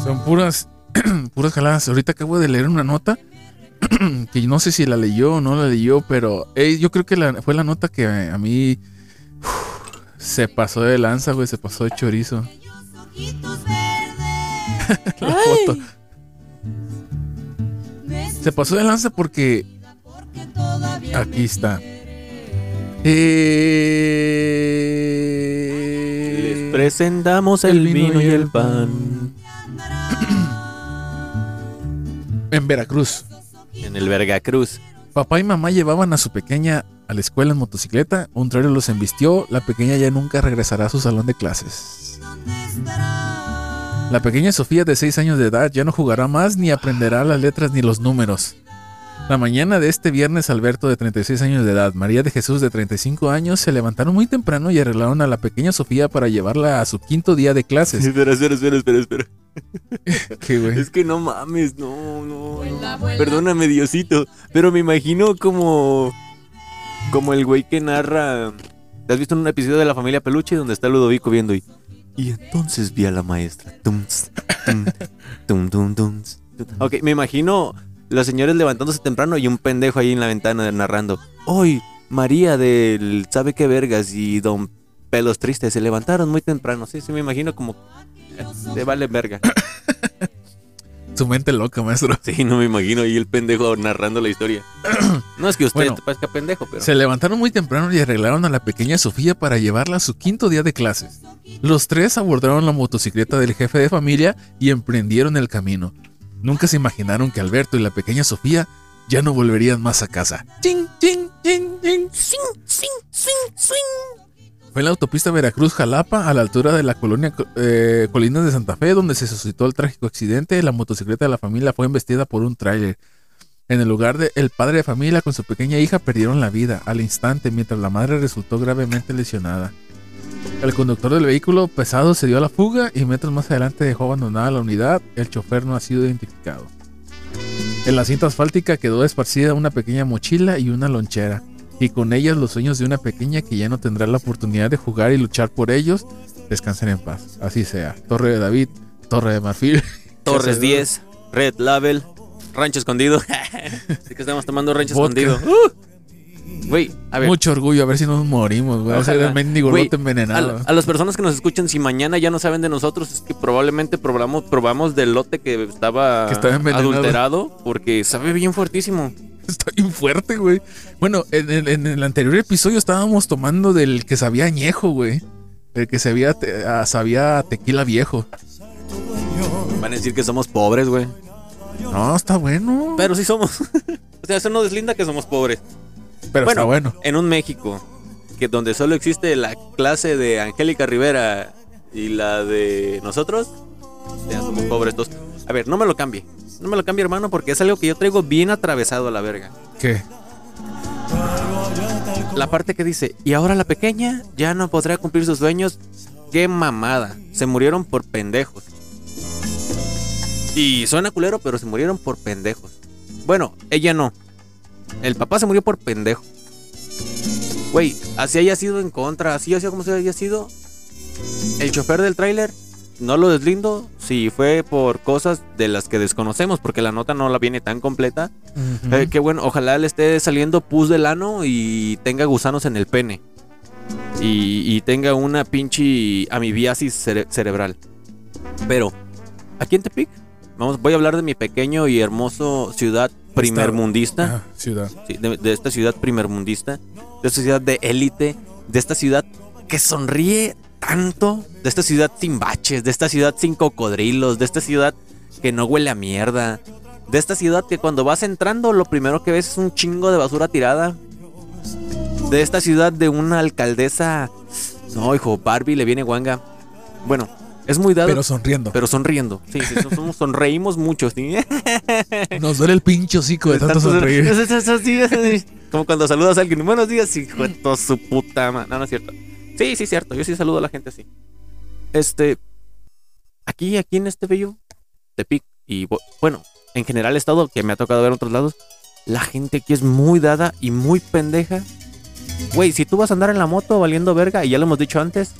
Son puras, (clears throat) puras jaladas. Ahorita acabo de leer una nota (clears throat) que no sé si la leyó o no la leyó, pero yo creo que la- fue la nota que a mí se pasó de lanza, güey, se pasó de chorizo. (laughs) la foto. Se pasó de lanza porque aquí está. Eh, Les presentamos el, vino y el pan. (clears throat) en Veracruz. En el Vergacruz. Papá y mamá llevaban a su pequeña a la escuela en motocicleta, un trailer los embistió, la pequeña ya nunca regresará a su salón de clases. La pequeña Sofía de 6 años de edad ya no jugará más ni aprenderá las letras ni los números. La mañana de este viernes Alberto de 36 años de edad, María de Jesús de 35 años se levantaron muy temprano y arreglaron a la pequeña Sofía para llevarla a su quinto día de clases. Espera, espera, espera, espera, espera. (laughs) ¿Qué, güey? Es que no mames, no, no, no. Perdóname, Diosito. Pero me imagino como. Como el güey que narra. ¿Te has visto en un episodio de La Familia Peluche donde está Ludovico viendo y. Y entonces vi a la maestra. Tums, tum, tum, tum, tums, tum. Ok, me imagino los señores levantándose temprano y un pendejo ahí en la ventana narrando. Hoy, María del sabe qué vergas y don Pelos Tristes se levantaron muy temprano. Sí, sí, me imagino como. eh, Te vale verga. (coughs) Su mente loca, maestro. Sí, no me imagino ahí el pendejo narrando la historia. (clears throat) No es que usted Bueno, te parezca pendejo, pero. Se levantaron muy temprano y arreglaron a la pequeña Sofía para llevarla a su quinto día de clases. Los tres abordaron la motocicleta del jefe de familia y emprendieron el camino. Nunca se imaginaron que Alberto y la pequeña Sofía ya no volverían más a casa. ¡Chin, chin, chin, chin! Fue en la autopista Veracruz-Jalapa, a la altura de la colonia eh, Colinas de Santa Fe, donde se suscitó el trágico accidente. La motocicleta de la familia fue embestida por un tráiler. En el lugar el padre de familia con su pequeña hija perdieron la vida al instante, mientras la madre resultó gravemente lesionada. El conductor del vehículo pesado se dio a la fuga y metros más adelante dejó abandonada la unidad. El chofer no ha sido identificado. En la cinta asfáltica quedó esparcida una pequeña mochila y una lonchera, y con ellas los sueños de una pequeña que ya no tendrá la oportunidad de jugar y luchar por ellos. Descansen en paz. Así sea. Torre de David, Torre de Marfil. (laughs) Torres 10, Red Label, Rancho Escondido. (laughs) Así que estamos tomando Rancho Vodka. Escondido. (laughs) Uh. Güey, a ver. Mucho orgullo, a ver si nos morimos, güey. A ser Ojalá. el mendigo Güey, lote envenenado. A, a las personas que nos escuchan, si mañana ya no saben de nosotros, es que probablemente probamos, probamos del lote que estaba, Que estaba envenenado. adulterado, porque sabe bien fuertísimo. Está bien fuerte, güey. Bueno, en, el- en el anterior episodio estábamos tomando del que sabía añejo, güey. El que sabía, te- ah, sabía tequila viejo. Van a decir que somos pobres, güey. No, está bueno. Pero sí somos. (laughs) o sea, eso no deslinda que somos pobres. Pero está bueno. En un México, que donde solo existe la clase de Angélica Rivera y la de nosotros, ya somos pobres todos. A ver, no me lo cambie. No me lo cambie, hermano, porque es algo que yo traigo bien atravesado a la verga. ¿Qué? La parte que dice, y ahora la pequeña ya no podrá cumplir sus sueños. Qué mamada. Se murieron por pendejos. Y suena culero, pero se murieron por pendejos. Bueno, ella no. El papá se murió por pendejo. Güey, así haya sido en contra, así haya como se haya sido. El chofer del tráiler, no lo deslindo si fue por cosas de las que desconocemos, porque la nota no la viene tan completa. Eh, qué bueno, ojalá le esté saliendo pus del ano y tenga gusanos en el pene. Y, y tenga una pinche amibiasis cere- cerebral. Pero, aquí en Tepic, vamos, voy a hablar de mi pequeño y hermoso ciudad primermundista. Ciudad. Sí, de, de esta ciudad primermundista, de esta ciudad de élite, de esta ciudad que sonríe tanto, de esta ciudad sin baches, de esta ciudad sin cocodrilos, de esta ciudad que no huele a mierda, de esta ciudad que cuando vas entrando lo primero que ves es un chingo de basura tirada, de esta ciudad de una alcaldesa, no hijo, Barbie le viene guanga, bueno, es muy dado, Pero pero, sonriendo. sonriendo, sí, sí, somos- sonreímos mucho, ¿sí? (laughs) Nos duele el pinche hocico de tanto sonreír. (laughs) Como cuando saludas a alguien, buenos días, hijo de su puta ma-". No, no es cierto. Sí, sí, cierto. Yo sí saludo a la gente así. Este. Aquí, aquí en este bello Tepic. Y bu- bueno, en general, estado que me ha tocado ver en otros lados. La gente aquí es muy dada y muy pendeja. Güey, si tú vas a andar en la moto valiendo verga, y ya lo hemos dicho antes,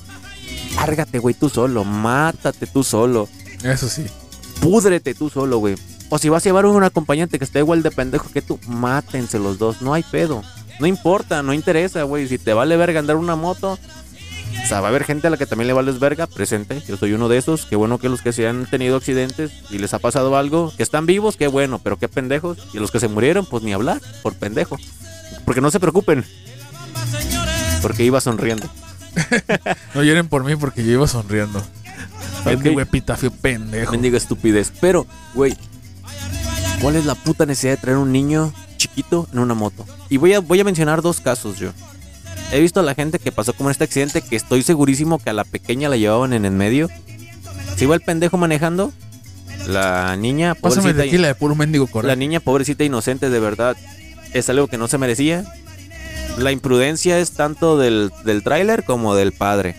lárgate, güey, tú solo. Mátate tú solo Eso sí. púdrete tú solo, güey. O si vas a llevar un acompañante que esté igual de pendejo que tú, mátense los dos, no hay pedo. No importa, no interesa, güey. Si te vale verga andar una moto, o sea, va a haber gente a la que también le vales verga, presente. Yo soy uno de esos. Qué bueno que los que se han tenido accidentes y les ha pasado algo, que están vivos, qué bueno, pero qué pendejos. Y los que se murieron, pues ni hablar, por pendejo. Porque no se preocupen. Porque iba sonriendo. (laughs) No lloren por mí porque yo iba sonriendo. Mendigo epitafio pendejo. Mendiga estupidez. Pero, güey, ¿cuál es la puta necesidad de traer un niño chiquito en una moto? Y voy a, voy a mencionar dos casos yo. He visto a la gente que pasó como en este accidente que estoy segurísimo que a la pequeña la llevaban en el medio. Se iba el pendejo manejando. La niña, pobrecita, tequila de puro mendigo la niña pobrecita inocente de verdad es algo que no se merecía. La imprudencia es tanto del, del tráiler como del padre.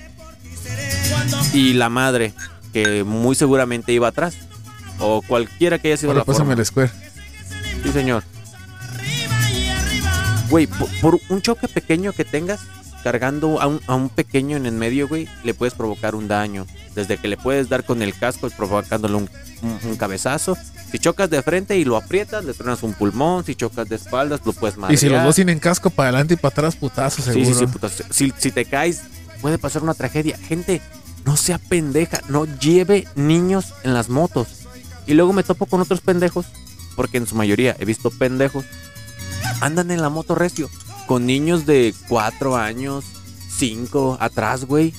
Y la madre, que muy seguramente iba atrás. O cualquiera que haya sido Ahora la pásame forma. el square. Sí, señor. Güey, por, por un choque pequeño que tengas, cargando a un, a un pequeño en el medio, güey, le puedes provocar un daño. Desde que le puedes dar con el casco provocándole un, un- un cabezazo. Si chocas de frente y lo aprietas, le truenas un pulmón. Si chocas de espaldas, lo puedes matar. Y si los dos tienen casco para adelante y para atrás, putazo, seguro. Sí, sí, sí, puta, Si, si te caes, puede pasar una tragedia. Gente, no sea pendeja, no lleve niños en las motos. Y luego me topo con otros pendejos, porque en su mayoría he visto pendejos, andan en la moto recio, con niños de 4 años, 5, atrás, güey.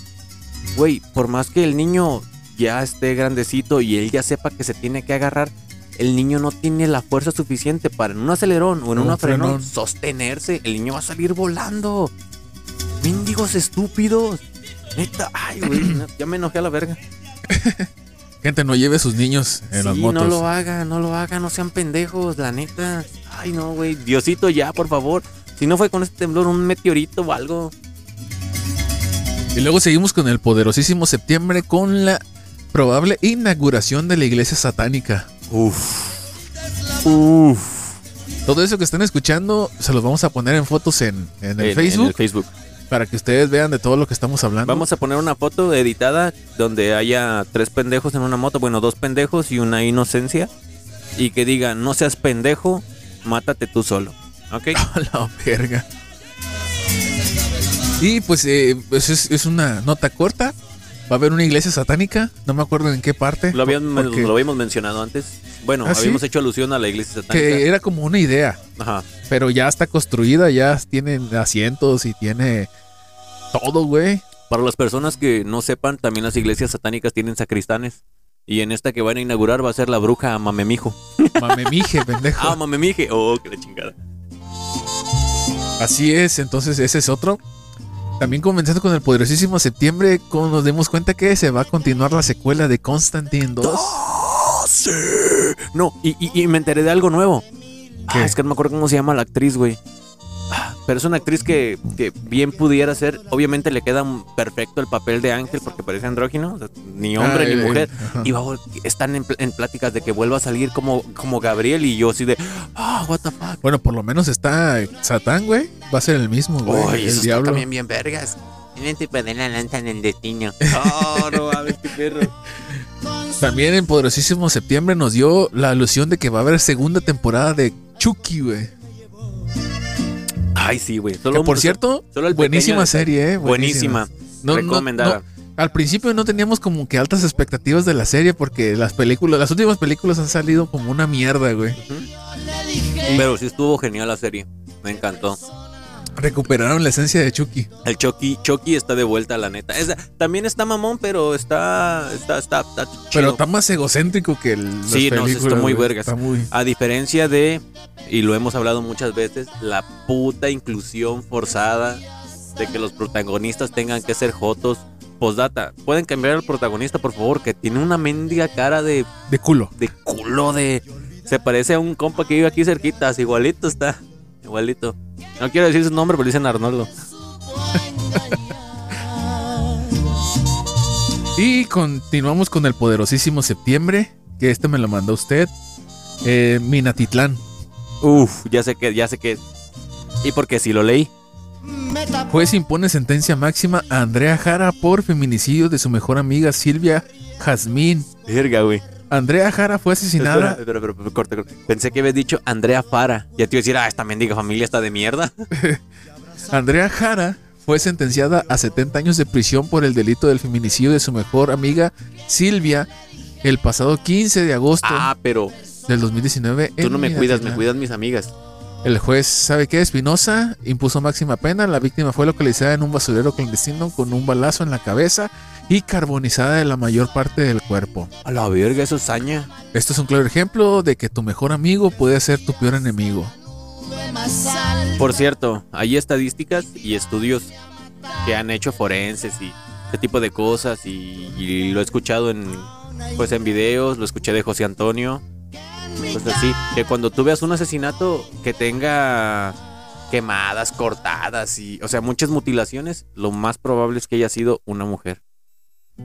Güey, por más que el niño ya esté grandecito y él ya sepa que se tiene que agarrar, el niño no tiene la fuerza suficiente para en un acelerón o en Un una frenón frenón. sostenerse. El niño va a salir volando. Mendigos estúpidos. Neta, ay, güey, (clears throat) ya me enojé a la verga. Gente, no lleve a sus niños en las motos. no lo hagan, no lo hagan, no sean pendejos, la neta. Ay, no, güey. Diosito, ya, por favor. Si no fue con este temblor, un meteorito o algo. Y luego seguimos con el poderosísimo septiembre con la probable inauguración de la iglesia satánica. Uf. Uf. Todo eso que están escuchando se los vamos a poner en fotos en, en el En- Facebook En el Facebook. para que ustedes vean de todo lo que estamos hablando. Vamos a poner una foto editada donde haya tres pendejos en una moto, bueno, dos pendejos y una inocencia. Y que diga, no seas pendejo, mátate tú solo. ¿Ok? (laughs) A la verga. Y pues eh, pues es, es una nota corta. Va a haber una iglesia satánica. No me acuerdo en qué parte. Lo, habían- porque- lo habíamos mencionado antes. Bueno, ¿Ah, sí? habíamos hecho alusión a la iglesia satánica. que era como una idea. Ajá. Pero ya está construida. Ya tiene asientos y tiene todo, güey. Para las personas que no sepan, también las iglesias satánicas tienen sacristanes. Y en esta que van a inaugurar va a ser la bruja Mamemijo. (laughs) Mamemije, pendejo. Ah, Mamemije. Oh, qué la chingada. Así es, entonces ese es otro. También comenzando con el poderosísimo septiembre, como nos dimos cuenta que se va a continuar la secuela de Constantine 2. ¡Ah, sí! No, y, y- y me enteré de algo nuevo. Ah, es que no me acuerdo cómo se llama la actriz, güey. Pero es una actriz que, que bien pudiera ser. Obviamente le queda perfecto el papel de Ángel porque parece andrógino. o sea, ni hombre Ay, ni mujer. Y va, están en, en pláticas de que vuelva a salir como, como Gabriel y yo así de... Ah, what the fuck. Bueno, por lo menos está Satán, güey. Va a ser el mismo, güey. El eso está diablo. también bien vergas. Tienen tipo de la lanza en el destino. (laughs) Oh, no mames, qué perro. También en poderosísimo septiembre nos dio la alusión de que va a haber segunda temporada de Chucky, güey. Ay, sí, güey. Que por cierto, solo el buenísima serie, eh. Buenísima. No, Recomendada. no. Al principio no teníamos como que altas expectativas de la serie porque las películas, las últimas películas han salido como una mierda, güey. Pero sí estuvo genial la serie. Me encantó. Recuperaron la esencia de Chucky. El Chucky, Chucky está de vuelta, la neta. También está mamón, pero está, está, está, está chido. Pero está más egocéntrico que el. Sí, no, está muy vergas. Está muy. A diferencia de, y lo hemos hablado muchas veces, la puta inclusión forzada de que los protagonistas tengan que ser jotos. Postdata, pueden cambiar al protagonista, por favor, que tiene una mendiga cara de, De culo. de culo de... Se parece a un compa que vive aquí cerquita, igualito está. Igualito. No quiero decir su nombre, pero dicen Arnoldo. Y continuamos con el poderosísimo septiembre. Que este me lo mandó usted. Eh, Minatitlán. Uf, ya sé que, ya sé que. Y porque si lo leí. Juez impone sentencia máxima a Andrea Jara por feminicidio de su mejor amiga Silvia Jazmín. Verga, güey. Andrea Jara fue asesinada. Espera, espera, corta. Pensé que habías dicho Andrea Fara. Ya te iba a decir, ah, esta mendiga familia está de mierda. (laughs) Andrea Jara fue sentenciada a 70 años de prisión por el delito del feminicidio de su mejor amiga Silvia el pasado 15 de agosto Ah, pero del 2019. tú no me cuidas, me cuidas mis amigas. El juez, ¿sabe qué? Espinosa impuso máxima pena. La víctima fue localizada en un basurero clandestino con un balazo en la cabeza y carbonizada de la mayor parte del cuerpo. A la verga, eso es saña. Esto es un claro ejemplo de que tu mejor amigo puede ser tu peor enemigo. Por cierto, hay estadísticas y estudios que han hecho forenses y ese tipo de cosas y, y lo he escuchado en pues en videos, lo escuché de José Antonio. Pues así, que cuando tú veas un asesinato que tenga quemadas, cortadas y, o sea, muchas mutilaciones, lo más probable es que haya sido una mujer.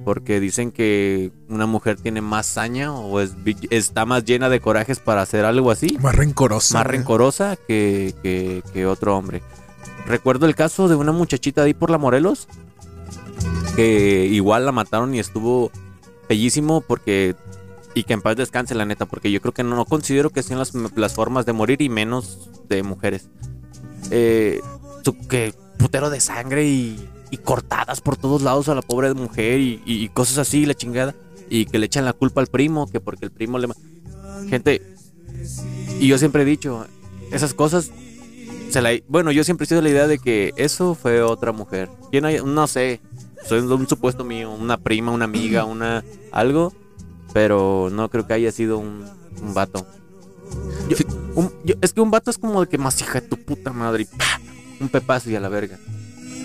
Porque dicen que una mujer tiene más saña o es, está más llena de corajes para hacer algo así Más rencoroso. más rencorosa que, que- que otro hombre. Recuerdo el caso de una muchachita ahí por la Morelos, que igual la mataron y estuvo bellísimo porque... Y que en paz descanse la neta, porque yo creo que no, considero que sean las, las formas de morir y menos de mujeres. Eh, su- que putero de sangre y, cortadas por todos lados a la pobre mujer y, cosas así, la chingada. Y que le echan la culpa al primo, que porque el primo le... Gente, y yo siempre he dicho, esas cosas, bueno, yo siempre he sido la idea de que eso fue otra mujer. ¿Quién hay? No sé, soy un supuesto mío, una prima, una amiga, una algo. Pero no creo que haya sido un, un vato. Yo- un- yo- es que un vato es como el que más hija de tu puta madre y un pepazo y a la verga.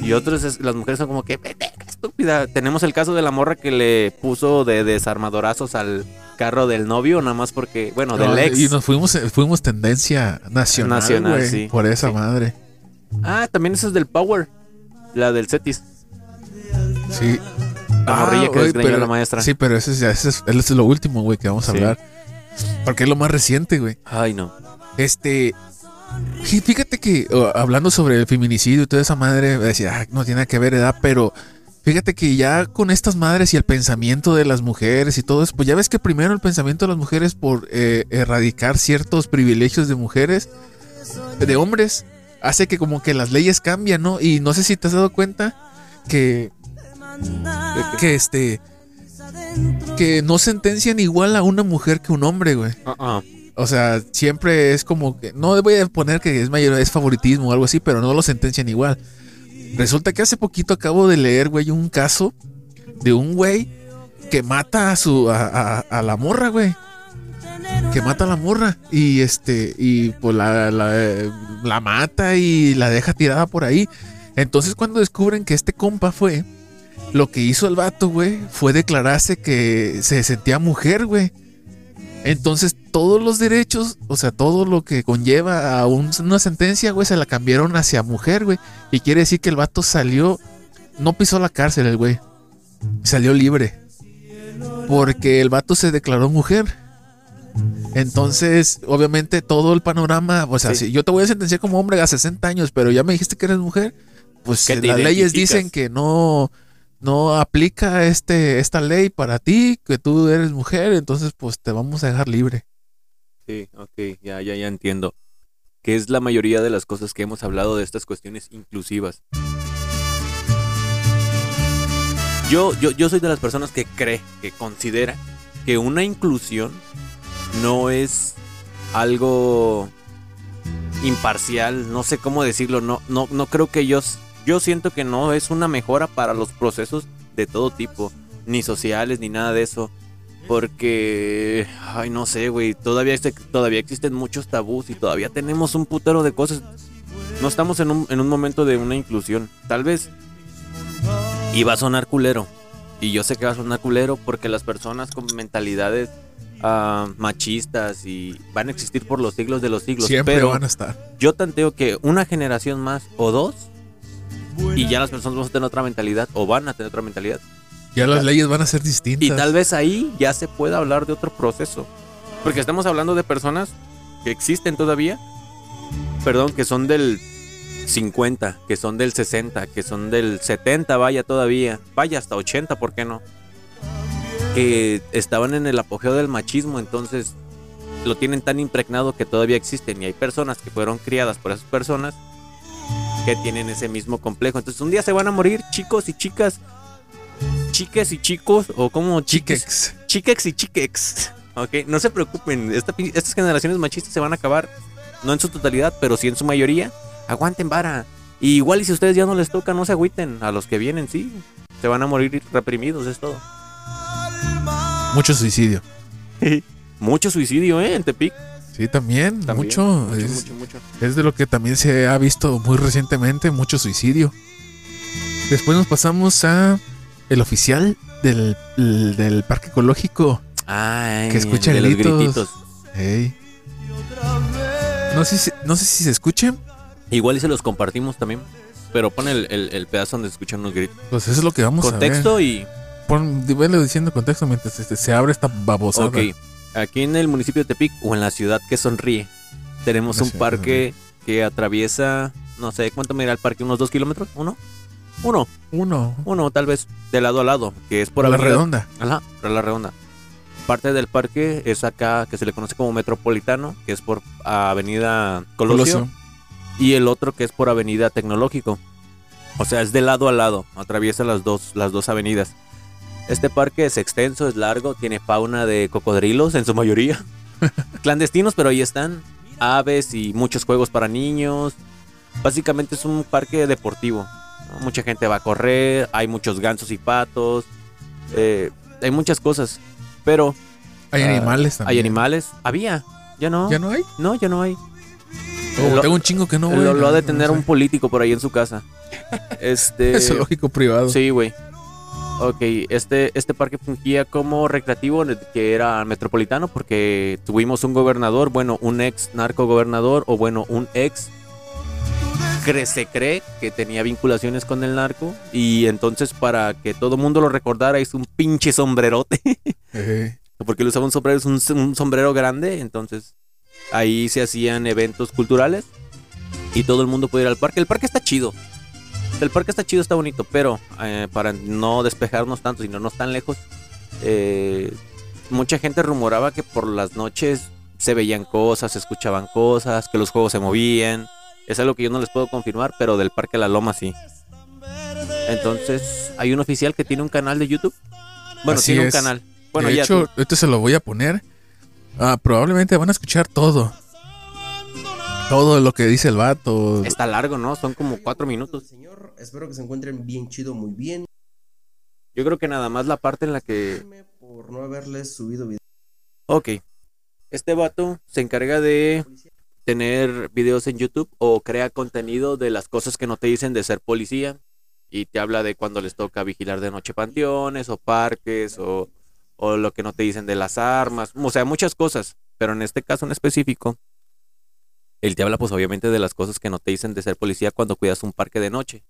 Y otros, es- las mujeres son como que, "Vete, estúpida. Tenemos el caso de la morra que le puso de desarmadorazos al carro del novio, nada más porque, bueno, del ex. Y nos fuimos, fuimos tendencia nacional, Nacional, sí. por esa Sí. madre. Ah, también eso es del Power. La del Cetis. Sí. La morrilla que pero- la maestra. Sí, pero ese es, ese es, ese es lo último, güey, que vamos a Sí. hablar. Porque es lo más reciente, güey. Ay, no. Este. Fíjate que oh, hablando sobre el feminicidio y toda esa madre, decía, "Ah, no tiene nada que ver edad, pero fíjate que ya con estas madres y el pensamiento de las mujeres y todo eso, pues ya ves que primero el pensamiento de las mujeres por eh, erradicar ciertos privilegios de mujeres, de hombres, hace que como que las leyes cambian, ¿no? Y no sé si te has dado cuenta que, que este, que no sentencian igual a una mujer que un hombre, güey. Ah, ah. O sea, siempre es como que. No voy a poner que es mayor, es favoritismo o algo así, pero no lo sentencian igual. Resulta que hace poquito acabo de leer, güey, un caso de un güey que mata a su. a, a- a la morra, güey. Que mata a la morra. Y este. Y pues la, la, la mata y la deja tirada por ahí. Entonces, cuando descubren que este compa fue. Lo que hizo el vato, güey, fue declararse que se sentía mujer, güey. Entonces, todos los derechos, o sea, todo lo que conlleva a un- una sentencia, güey, se la cambiaron hacia mujer, güey. Y quiere decir que el vato salió, no pisó la cárcel, el güey. Salió libre. Porque el vato se declaró mujer. Entonces, obviamente, todo el panorama, o sea, Sí. si yo te voy a sentenciar como hombre a 60 años, pero ya me dijiste que eres mujer, pues las leyes dicen que no, no aplica este, esta ley para ti, que tú eres mujer, entonces pues te vamos a dejar libre. Sí, ok, ya, ya, ya entiendo. Que es la mayoría de las cosas que hemos hablado de estas cuestiones inclusivas. Yo, yo, yo soy de las personas que cree, que considera que una inclusión no es algo imparcial, no sé cómo decirlo, no, no, no creo que yo, s- yo siento que no es una mejora para los procesos de todo tipo, ni sociales, ni nada de eso. Porque, ay, no sé, güey, todavía, este- todavía existen muchos tabús y todavía tenemos un putero de cosas. No estamos en un, en un momento de una inclusión. Tal vez. Y va a sonar culero. Y yo sé que va a sonar culero porque las personas con mentalidades ah, machistas y van a existir por los siglos de los siglos. Siempre pero van a estar. yo tanteo que una generación más o dos y ya las personas van a tener otra mentalidad o van a tener otra mentalidad. Ya las leyes van a ser distintas. Y tal vez ahí ya se pueda hablar de otro proceso. Porque estamos hablando de personas que existen todavía. Perdón, que son del 50, que son del 60, que son del 70, vaya todavía. Vaya hasta 80, ¿por qué no? Que estaban en el apogeo del machismo, entonces lo tienen tan impregnado que todavía existen. Y hay personas que fueron criadas por esas personas que tienen ese mismo complejo. Entonces un día se van a morir chicos y chicas, chiques y chicos, o como chiques, Chiquex. chiquex y chiquex. Ok, no se preocupen, esta estas generaciones machistas se van a acabar, no en su totalidad, pero sí en su mayoría. Aguanten vara. Y igual y si a ustedes ya no les toca, no se agüiten. A los que vienen, sí. Se van a morir reprimidos, es todo. Mucho suicidio. (laughs) Mucho suicidio, ¿eh? En Tepic. Sí, también. También. mucho. mucho, es, mucho, mucho. es de lo que también se ha visto muy recientemente, mucho suicidio. Después nos pasamos a el oficial del, del parque ecológico. Ay, Que escucha de los gritos. grititos. Ey. No sé, si, no sé si se escuchen. Igual y se los compartimos también. Pero pon el, el- el pedazo donde se escuchan unos gritos. Pues eso es lo que vamos a Contexto y. ver. Pon, diciendo contexto mientras este, se abre esta babosada. Ok. Aquí en el municipio de Tepic o en la ciudad que sonríe, tenemos un parque que atraviesa, no sé, ¿cuánto me irá el parque? ¿Unos dos kilómetros? ¿Uno? Uno, Uno. uno, tal vez, de lado a lado, que es por la avenida- redonda. Ajá, por la redonda. Parte del parque es acá, que se le conoce como Metropolitano, que es por Avenida Colosio, Colosio. y el otro que es por Avenida Tecnológico. O sea, es de lado a lado, atraviesa las dos, las dos avenidas. Este parque es extenso, es largo, tiene fauna de cocodrilos en su mayoría. (laughs) Clandestinos, pero ahí están. Aves y muchos juegos para niños. Básicamente es un parque deportivo. ¿no? Mucha gente va a correr, hay muchos gansos y patos. eh, hay muchas cosas. Pero Hay Ah, animales también. Hay animales. Había. Ya no. ¿Ya no hay? No, ya no hay. Oh, Lo- tengo un chingo que no lo, lo ha de no tener sé. un político por ahí en su casa. (laughs) Este. Es zoológico privado. Sí, güey. Ok, este, este parque fungía como recreativo, que era metropolitano, porque tuvimos un gobernador, bueno, un ex narco gobernador, o bueno, un ex se cree que tenía vinculaciones con el narco, y entonces para que todo el mundo lo recordara hizo un pinche sombrerote, (laughs) porque él usaba un sombrero, es un, un sombrero grande, entonces ahí se hacían eventos culturales, y todo el mundo podía ir al parque. El parque está chido, el parque está chido, está bonito, pero eh, para no despejarnos tanto, sino no tan lejos, eh, mucha gente rumoraba que por las noches se veían cosas, se escuchaban cosas, que los juegos se movían. Es algo que yo no les puedo confirmar, pero del Parque La Loma sí. Entonces, hay un oficial que tiene un canal de YouTube. Bueno, Así tiene un canal. Bueno, de ya hecho, esto se lo voy a poner. Ah, probablemente van a escuchar todo. Todo lo que dice el vato. está largo, ¿no? Son como cuatro minutos. Señor, espero que se encuentren bien chido, muy bien. Yo creo que nada más la parte en la que Por no haberles subido video. Ok. Este vato se encarga de tener videos en YouTube o crea contenido de las cosas que no te dicen de ser policía. Y te habla de cuando les toca vigilar de noche panteones o parques o, o lo que no te dicen de las armas. O sea, muchas cosas. Pero en este caso en específico, él te habla pues obviamente de las cosas que no te dicen de ser policía cuando cuidas un parque de noche.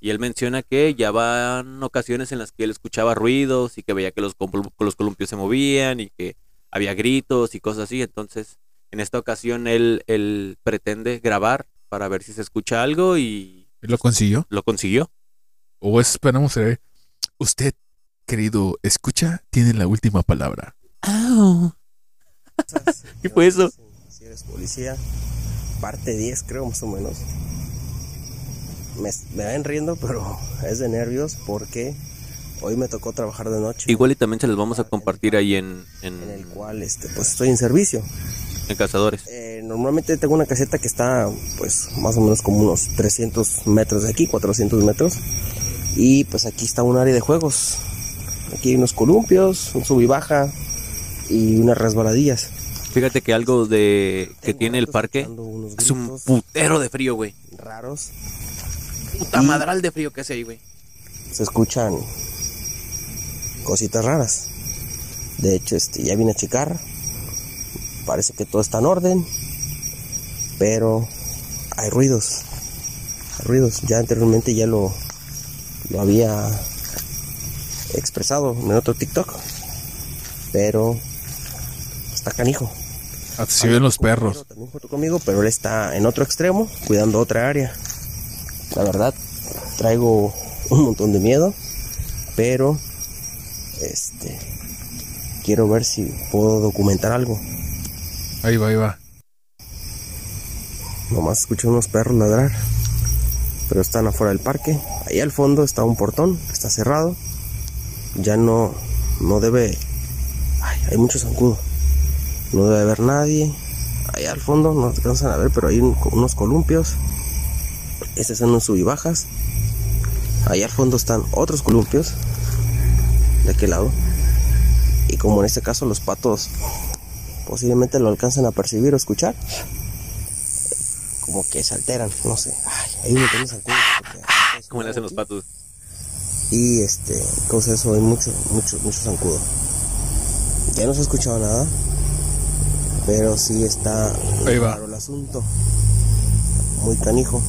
Y él menciona que ya van ocasiones en las que él escuchaba ruidos y que veía que los, col- los columpios se movían y que había gritos y cosas así. Entonces, en esta ocasión él, él pretende grabar para ver si se escucha algo y ¿Lo consiguió? lo consiguió. O esperamos a ver. Usted, querido, escucha, tiene la última palabra. (laughs) ¿Qué fue eso? Si eres policía, parte 10 creo más o menos. Me, me ven riendo, pero (laughs) es de nervios porque hoy me tocó trabajar de noche. Igual y también se los vamos a compartir ahí en, en, En el cual este, pues estoy en servicio. en Cazadores. Eh, normalmente tengo una caseta que está pues más o menos como unos 300 metros de aquí, 400 metros. Y pues aquí está un área de juegos. Aquí hay unos columpios, un sub y baja y unas resbaladillas. Fíjate que algo de que tiene el parque es un putero de frío, güey. raros. Puta Y- madral de frío que hace ahí, güey. Se escuchan cositas raras. De hecho, este ya vine a checar. Parece que todo está en orden. Pero hay ruidos. Hay ruidos. Ya anteriormente ya lo, lo había expresado en otro TikTok. Pero está canijo. Así ven los perros. También junto conmigo, pero él está en otro extremo, cuidando otra área. La verdad, traigo un montón de miedo, pero este quiero ver si puedo documentar algo. Ahí va, ahí va. Nomás escuché unos perros ladrar, pero están afuera del parque. Ahí al fondo está un portón que está cerrado. Ya no, no debe. Ay, hay mucho zancudo. No debe haber nadie. Ahí al fondo no alcanzan a ver, pero hay un- unos columpios. Estos son unos sub y bajas. Ahí al fondo están otros columpios. De aquel lado. Y como en este caso los patos posiblemente lo alcanzan a percibir o escuchar como que se alteran, no sé. Ay, hay un montón de hay ¿Cómo le hacen los patos? Y este, cosa eso, hay mucho, mucho, mucho zancudo. Ya no se ha escuchado nada, pero sí está Ahí va. raro el asunto. Muy canijo.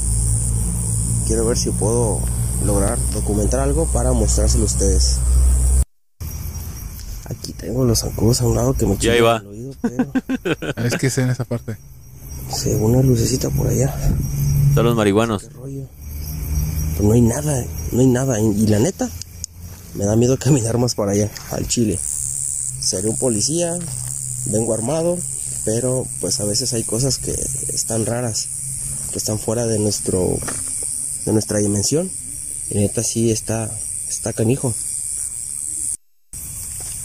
Quiero ver si puedo lograr documentar algo para mostrárselo a ustedes. Aquí tengo los zancudos a un lado que me Ya ahí chingan va. el oído, pero (laughs) Es que es en esa parte. según una lucecita por allá. Son los marihuanos. ¿Qué rollo? Pues no hay nada, no hay nada. Y la neta, me da miedo caminar más para allá, al Chile. Seré un policía, vengo armado, pero pues a veces hay cosas que están raras, que están fuera de nuestro, de nuestra dimensión. Y neta sí está, está canijo.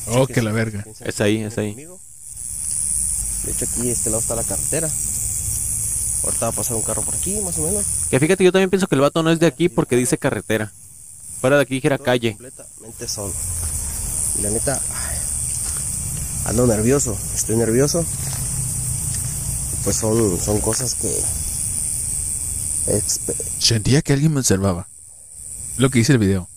Oh, que la verga. Es ahí, es ahí. De hecho aquí este lado está la carretera. Ahorita va a pasar un carro por aquí, más o menos. Que fíjate, yo también pienso que el vato no es de aquí porque dice carretera. Fuera de aquí dijera calle. Completamente solo. Y la neta, ay, ando nervioso, estoy nervioso. Pues son, son cosas que Sentía que alguien me observaba. Lo que dice el video.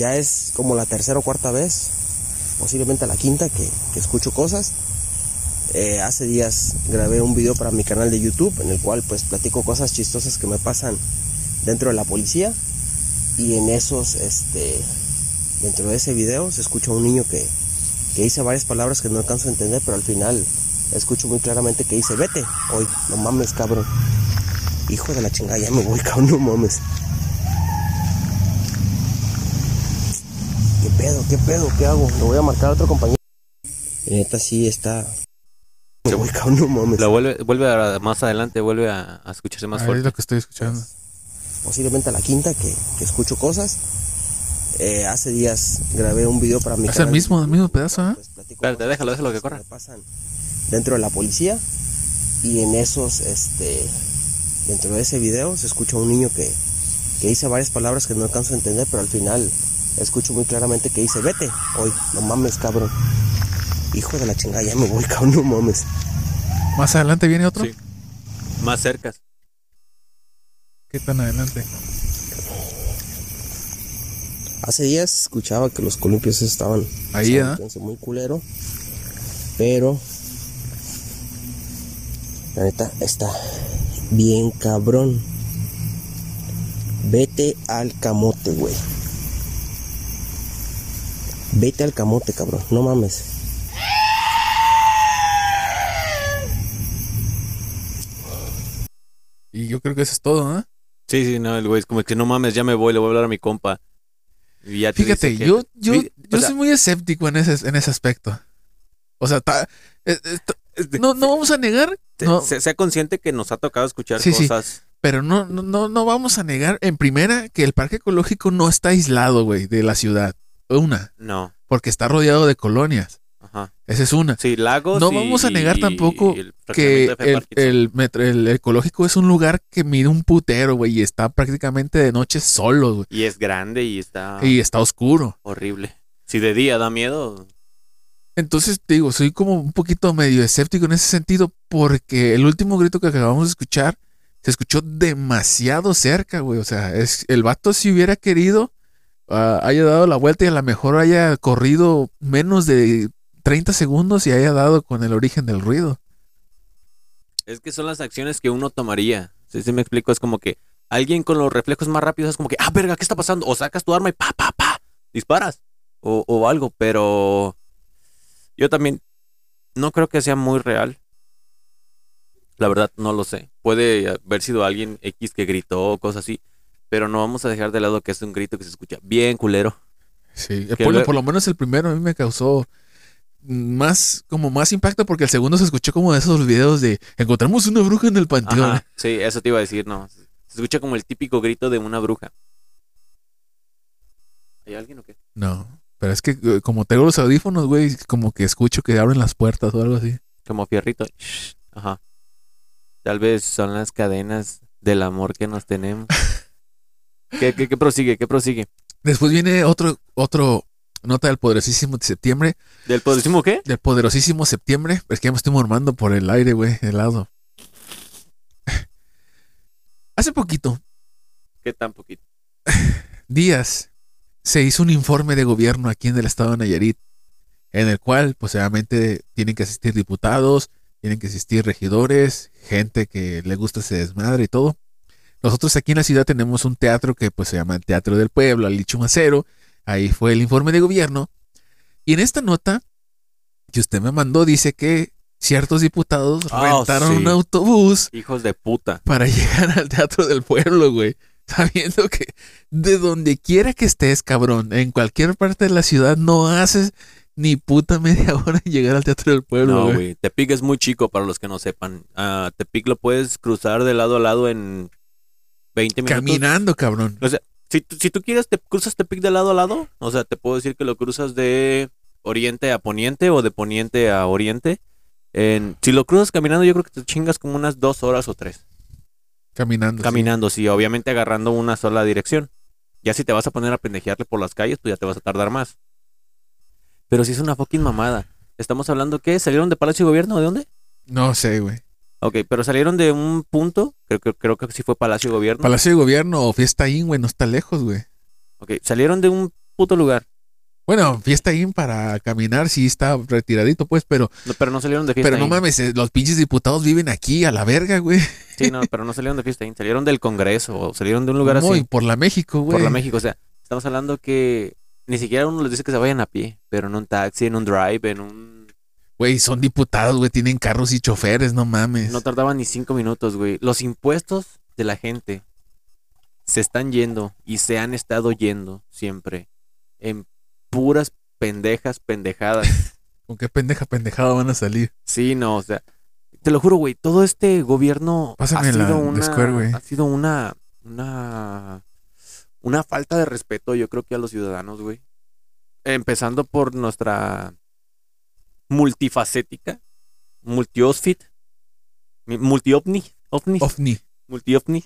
ya es como la tercera o cuarta vez, posiblemente la quinta, que, que escucho cosas. Eh, hace días grabé un video para mi canal de YouTube en el cual pues platico cosas chistosas que me pasan dentro de la policía y en esos, este, dentro de ese video se escucha un niño que, que dice varias palabras que no alcanzo a entender, pero al final escucho muy claramente que dice vete hoy, no mames cabrón, hijo de la chingada, ya me voy (laughs) cabrón, no mames. ¿Qué pedo? ¿Qué pedo? ¿Qué hago? Le voy a marcar a otro compañero. Y neta sí está. Me voy, cabrón, no mames. La vuelve, vuelve a- más adelante, vuelve a, a escucharse más Ah, es fuerte. lo que estoy escuchando. Posiblemente la quinta que, que escucho cosas. Eh, hace días grabé un video para mi Es el mismo, el mismo pedazo, ¿ah? Pues, platico Espérate, déjalo, déjalo que corra. pasan dentro de la policía. Y en esos, este. Dentro de ese video se escucha un niño que, que dice varias palabras que no alcanzo a entender, pero al final escucho muy claramente que dice vete hoy, no mames cabrón. Hijo de la chingada, ya me voy, (laughs) cabrón, no mames. Más adelante viene otro. Sí. Más cercas. ¿Qué tan adelante? Hace días escuchaba que los columpios estaban Ahí, ¿ah? sintiéndose muy culero, pero la neta está bien cabrón. Vete al camote, güey. Vete al camote, cabrón. No mames. Y yo creo que eso es todo, ¿ah? Sí, sí, no, el güey es como que no mames, ya me voy, le voy a hablar a mi compa. Y ya te Fíjate, que- yo, yo, yo sea, soy muy escéptico en ese, en ese aspecto. O sea, ta- eh, eh, no, no vamos a negar, no, se- sea consciente que nos ha tocado escuchar Sí, sí. cosas. pero no, no, no, no vamos a negar en primera que el parque ecológico no está aislado, güey, de la ciudad. Una, No. porque está rodeado de colonias. Ajá. Esa es una. Sí, lagos. No y- vamos a negar tampoco el que el, el, metro- el ecológico es un lugar que mide un putero, güey, y está prácticamente de noche solo, güey. Y es grande y está Y está oscuro. horrible. Si de día da miedo, Entonces, digo, soy como un poquito medio escéptico en ese sentido, porque el último grito que acabamos de escuchar se escuchó demasiado cerca, güey. O sea, es, el vato si hubiera querido, ah, haya dado la vuelta y a lo mejor haya corrido menos de 30 segundos y haya dado con el origen del ruido. es que son las acciones que uno tomaría. Si me explico, es como que alguien con los reflejos más rápidos es como que, ah, verga, ¿qué está pasando? O sacas tu arma y pa, pa, pa, disparas. O, o algo, pero yo también no creo que sea muy real. La verdad, no lo sé. Puede haber sido alguien X que gritó o cosas así, pero no vamos a dejar de lado que es un grito que se escucha bien culero. Sí, por, por lo menos el primero a mí me causó más, como más impacto porque el segundo se escuchó como de esos videos de encontramos una bruja en el panteón. Ajá, sí, eso te iba a decir, no. Se escucha como el típico grito de una bruja. ¿Hay alguien o qué? No, pero es que eh, como tengo los audífonos, güey, como que escucho que abren las puertas o algo así. Como fierrito. Ajá. Tal vez son las cadenas del amor que nos tenemos. (laughs) ¿Qué, qué, qué prosigue? ¿Qué prosigue? Después viene otro, otro nota del poderosísimo de septiembre. ¿Del poderísimo qué? Del poderosísimo septiembre. Es que ya me estoy mormando por el aire, güey, helado. (sighs) Hace poquito, ¿Qué tan poquito? (sighs) días, se hizo un informe de gobierno aquí en el estado de Nayarit, en el cual, pues obviamente, tienen que asistir diputados, tienen que asistir regidores, gente que le gusta ese desmadre y todo. Nosotros aquí en la ciudad tenemos un teatro que pues se llama el Teatro del Pueblo, al Macero. Ahí fue el informe de gobierno. Y en esta nota que usted me mandó dice que ciertos diputados Ah, rentaron sí. un autobús Hijos de puta. para (laughs) llegar al Teatro del Pueblo, güey. Sabiendo que de donde quiera que estés, cabrón, en cualquier parte de la ciudad no haces ni puta media hora en llegar al Teatro del Pueblo, No, güey. Tepic es muy chico para los que no sepan. Ah, Tepic lo puedes cruzar de lado a lado en 20 minutos. Caminando, cabrón. O sea, si, tú- si tú quieres, te cruzas Tepic de lado a lado. O sea, te puedo decir que lo cruzas de oriente a poniente o de poniente a oriente. En, si lo cruzas caminando, yo creo que te chingas como unas dos horas o tres. Caminando. sí. Caminando, sí, obviamente agarrando una sola dirección. Ya si te vas a poner a pendejearle por las calles, pues ya te vas a tardar más. Pero si es una fucking mamada. Estamos hablando que salieron de Palacio de Gobierno, ¿de dónde? No sé, güey. Ok, pero salieron de un punto, creo que creo que sí fue Palacio de Gobierno. Palacio de Gobierno o Fiesta Inn, güey, no está lejos, güey. ok, salieron de un puto lugar, Bueno, Fiesta Inn para caminar sí está retiradito, pues, pero, no, pero no salieron de fiesta. pero no mames, eh, los pinches diputados viven aquí a la verga, güey. Sí, no, pero no salieron de fiesta, Inn, salieron del Congreso o salieron de un lugar Muy así. por la México, güey. por la México. O sea, estamos hablando que ni siquiera uno les dice que se vayan a pie, pero en un taxi, en un drive, en un... Güey, son diputados, güey, tienen carros y choferes, no mames. No tardaban ni cinco minutos, güey. Los impuestos de la gente se están yendo y se han estado yendo siempre en puras pendejas, pendejadas. (laughs) ¿Con qué pendeja pendejada van a salir? Sí, no, o sea, te lo juro, güey, todo este gobierno Pásame ha la sido de una, Square, ha sido una, una, una falta de respeto, yo creo que a los ciudadanos, güey. Empezando por nuestra multifacética, multiosfit, multiovni, ovni, OVNI. multiovni,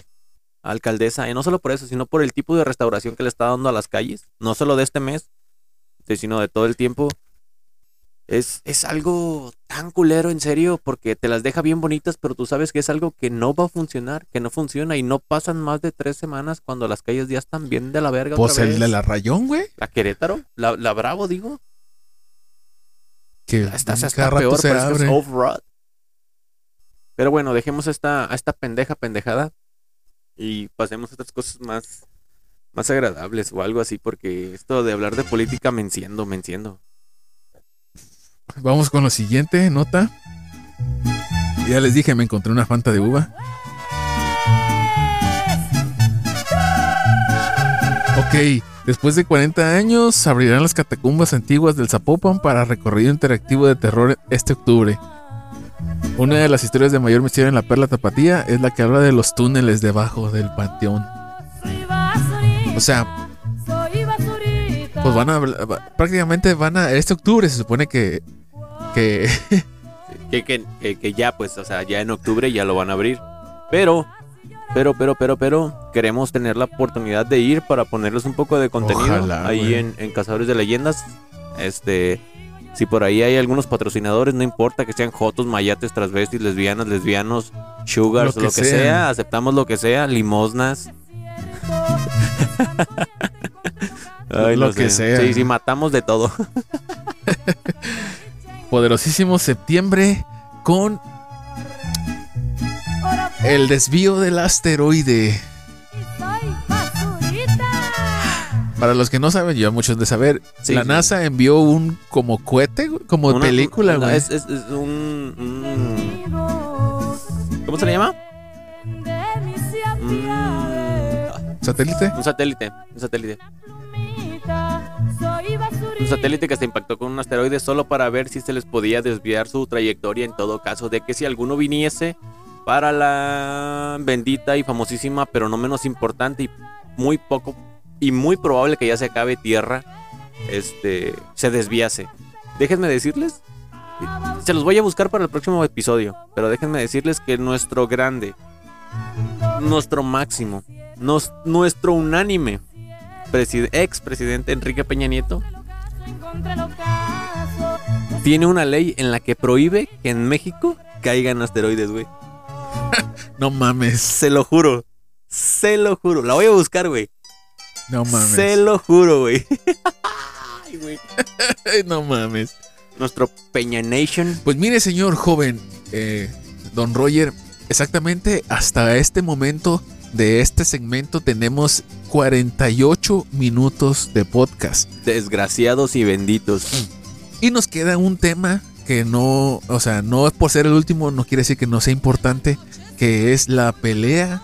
alcaldesa, y no solo por eso, sino por el tipo de restauración que le está dando a las calles, no solo de este mes, sino de todo el tiempo. Es, es algo tan culero, en serio, porque te las deja bien bonitas, pero tú sabes que es algo que no va a funcionar, que no funciona, y no pasan más de tres semanas cuando las calles ya están bien de la verga. Pues otra el vez. de la Rayón, güey. La Querétaro, la, la Bravo, digo. Que Está, cada está rato peor, se que es abre. off-road. Pero bueno, dejemos esta, a esta pendeja pendejada y pasemos a otras cosas más, más agradables o algo así, porque esto de hablar de política me enciendo, me enciendo. Vamos con lo siguiente, nota. Ya les dije, me encontré una fanta de uva. Ok, después de 40 años abrirán las catacumbas antiguas del Zapopan para recorrido interactivo de terror este octubre. Una de las historias de mayor misterio en la Perla Tapatía es la que habla de los túneles debajo del panteón. O sea, pues van a prácticamente van a este octubre se supone Que, (laughs) que, que, que ya, pues, o sea, ya en octubre ya lo van a abrir. Pero, pero, pero, pero, pero, queremos tener la oportunidad de ir para ponerles un poco de contenido Ojalá, ahí en, en Cazadores de Leyendas. Este, si por ahí hay algunos patrocinadores, no importa que sean jotos, mayates, transvestis, lesbianas, lesbianos, sugars, Lo lo que sea. sea. aceptamos lo que sea, limosnas. (laughs) Ay, Lo que sea. Sí, sí, matamos de todo. (laughs) poderosísimo septiembre con el desvío del asteroide. Para los que no saben, ya muchos de saber, Sí, la sí. NASA envió un como cohete, güey, como Una- película, güey. Es, es- es un, un- ¿Cómo se le llama? Mm, ¿Satélite? un satélite. Un satélite. Un satélite que se impactó con un asteroide solo para ver si se les podía desviar su trayectoria en todo caso de que si alguno viniese para la bendita y famosísima, pero no menos importante y muy poco y muy probable que ya se acabe Tierra, este, se desviase. Déjenme decirles, se los voy a buscar para el próximo episodio, pero déjenme decirles que nuestro grande, nuestro máximo, nos- nuestro unánime ex presidente Enrique Peña Nieto tiene una ley en la que prohíbe que en México caigan asteroides, güey. (laughs) No mames, Se lo juro. Se lo juro. La voy a buscar, güey. no mames. Se lo juro, güey. (laughs) Ay, güey. (laughs) no mames. Nuestro Peña Nation. Pues mire, señor joven, eh, don Roger, exactamente hasta este momento de este segmento tenemos 48 minutos de podcast. Desgraciados y benditos. Y nos queda un tema que no, o sea, no es por ser el último, no quiere decir que no sea importante, que es la pelea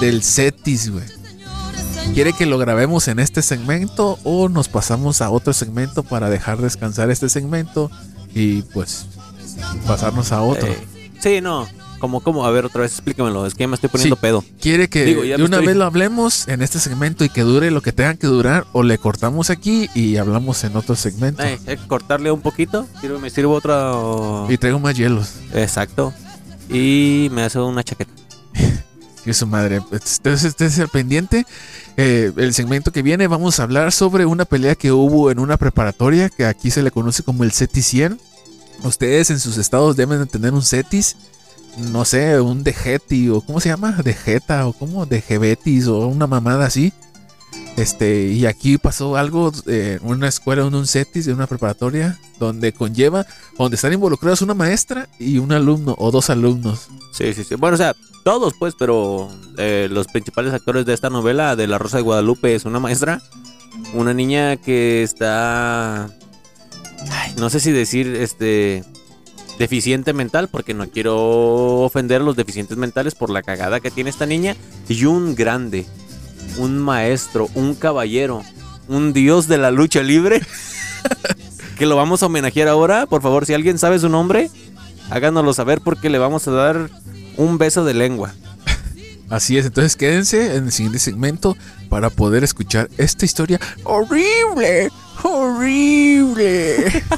del Cetis, güey. ¿Quiere que lo grabemos en este segmento o nos pasamos a otro segmento para dejar descansar este segmento y pues pasarnos a otro? Eh, sí, no. Como, como, a ver, otra vez explícamelo. Es que ya me estoy poniendo Sí. pedo. ¿Quiere que Digo, de una estoy- vez lo hablemos en este segmento y que dure lo que tenga que durar o le cortamos aquí y hablamos en otro segmento? Eh, que cortarle un poquito. Sirve- me sirvo otra. Y traigo más hielos. Exacto. Y me hace una chaqueta. (laughs) Y su madre. Entonces, estés al pendiente. Eh, el segmento que viene vamos a hablar sobre una pelea que hubo en una preparatoria que aquí se le conoce como el CETIS 100. Ustedes en sus estados deben de tener un CETIS. No sé, un Dejeti o ¿cómo se llama? Dejeta o como Dejebetis o una mamada así. Este, y aquí pasó algo eh, en una escuela, en un CETIS, de una preparatoria, donde conlleva, donde están involucrados una maestra y un alumno o dos alumnos. Sí, sí, sí. Bueno, o sea, todos pues, pero eh, los principales actores de esta novela, de La Rosa de Guadalupe, es una maestra, una niña que está, no sé si decir, este, deficiente mental, porque no quiero ofender a los deficientes mentales por la cagada que tiene esta niña, y un grande, un maestro, un caballero, un dios de la lucha libre, (laughs) que lo vamos a homenajear ahora. Por favor, si alguien sabe su nombre, háganoslo saber porque le vamos a dar un beso de lengua. (laughs) Así es, entonces quédense en el siguiente segmento para poder escuchar esta historia horrible, horrible. (laughs)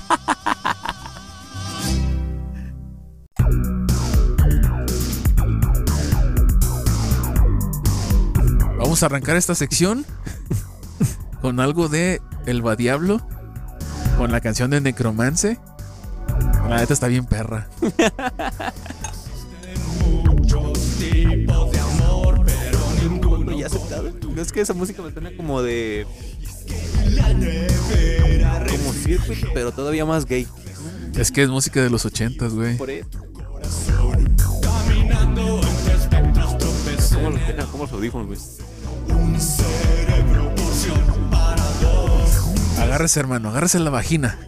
Vamos a arrancar esta sección con algo de El Va Diablo, con la canción de Necromance. La neta está bien perra. No es que esa música me suena como de. Como circuit, pero todavía más gay. Es que es música de los ochentas, güey. Por eso. ¿Cómo los, cómo los audífonos, güey? Agárrese, hermano, agárrese la vagina.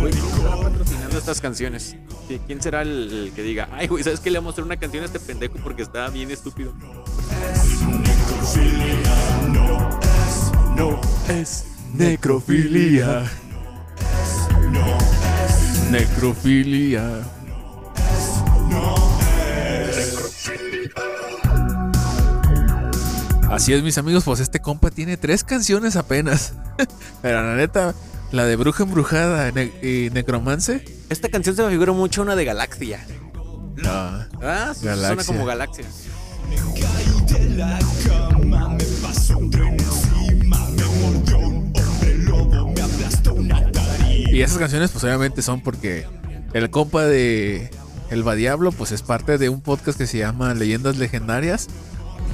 Güey, ¿quién estará patrocinando estas canciones? ¿Qui- ¿Quién será el, el que diga, ay, güey, ¿sabes qué? Le voy a mostrar una canción a este pendejo porque está bien estúpido? No es necrofilia. Necrofilia. Así es, mis amigos, pues este compa tiene tres canciones apenas. (laughs) Pero la neta, la de Bruja Embrujada ne- y Necromance. Esta canción se me figura mucho una de Galaxia. No. Ah, suena Galaxia. como Galaxia. Y esas canciones, pues obviamente son porque el compa de El Va Diablo, pues es parte de un podcast que se llama Leyendas Legendarias.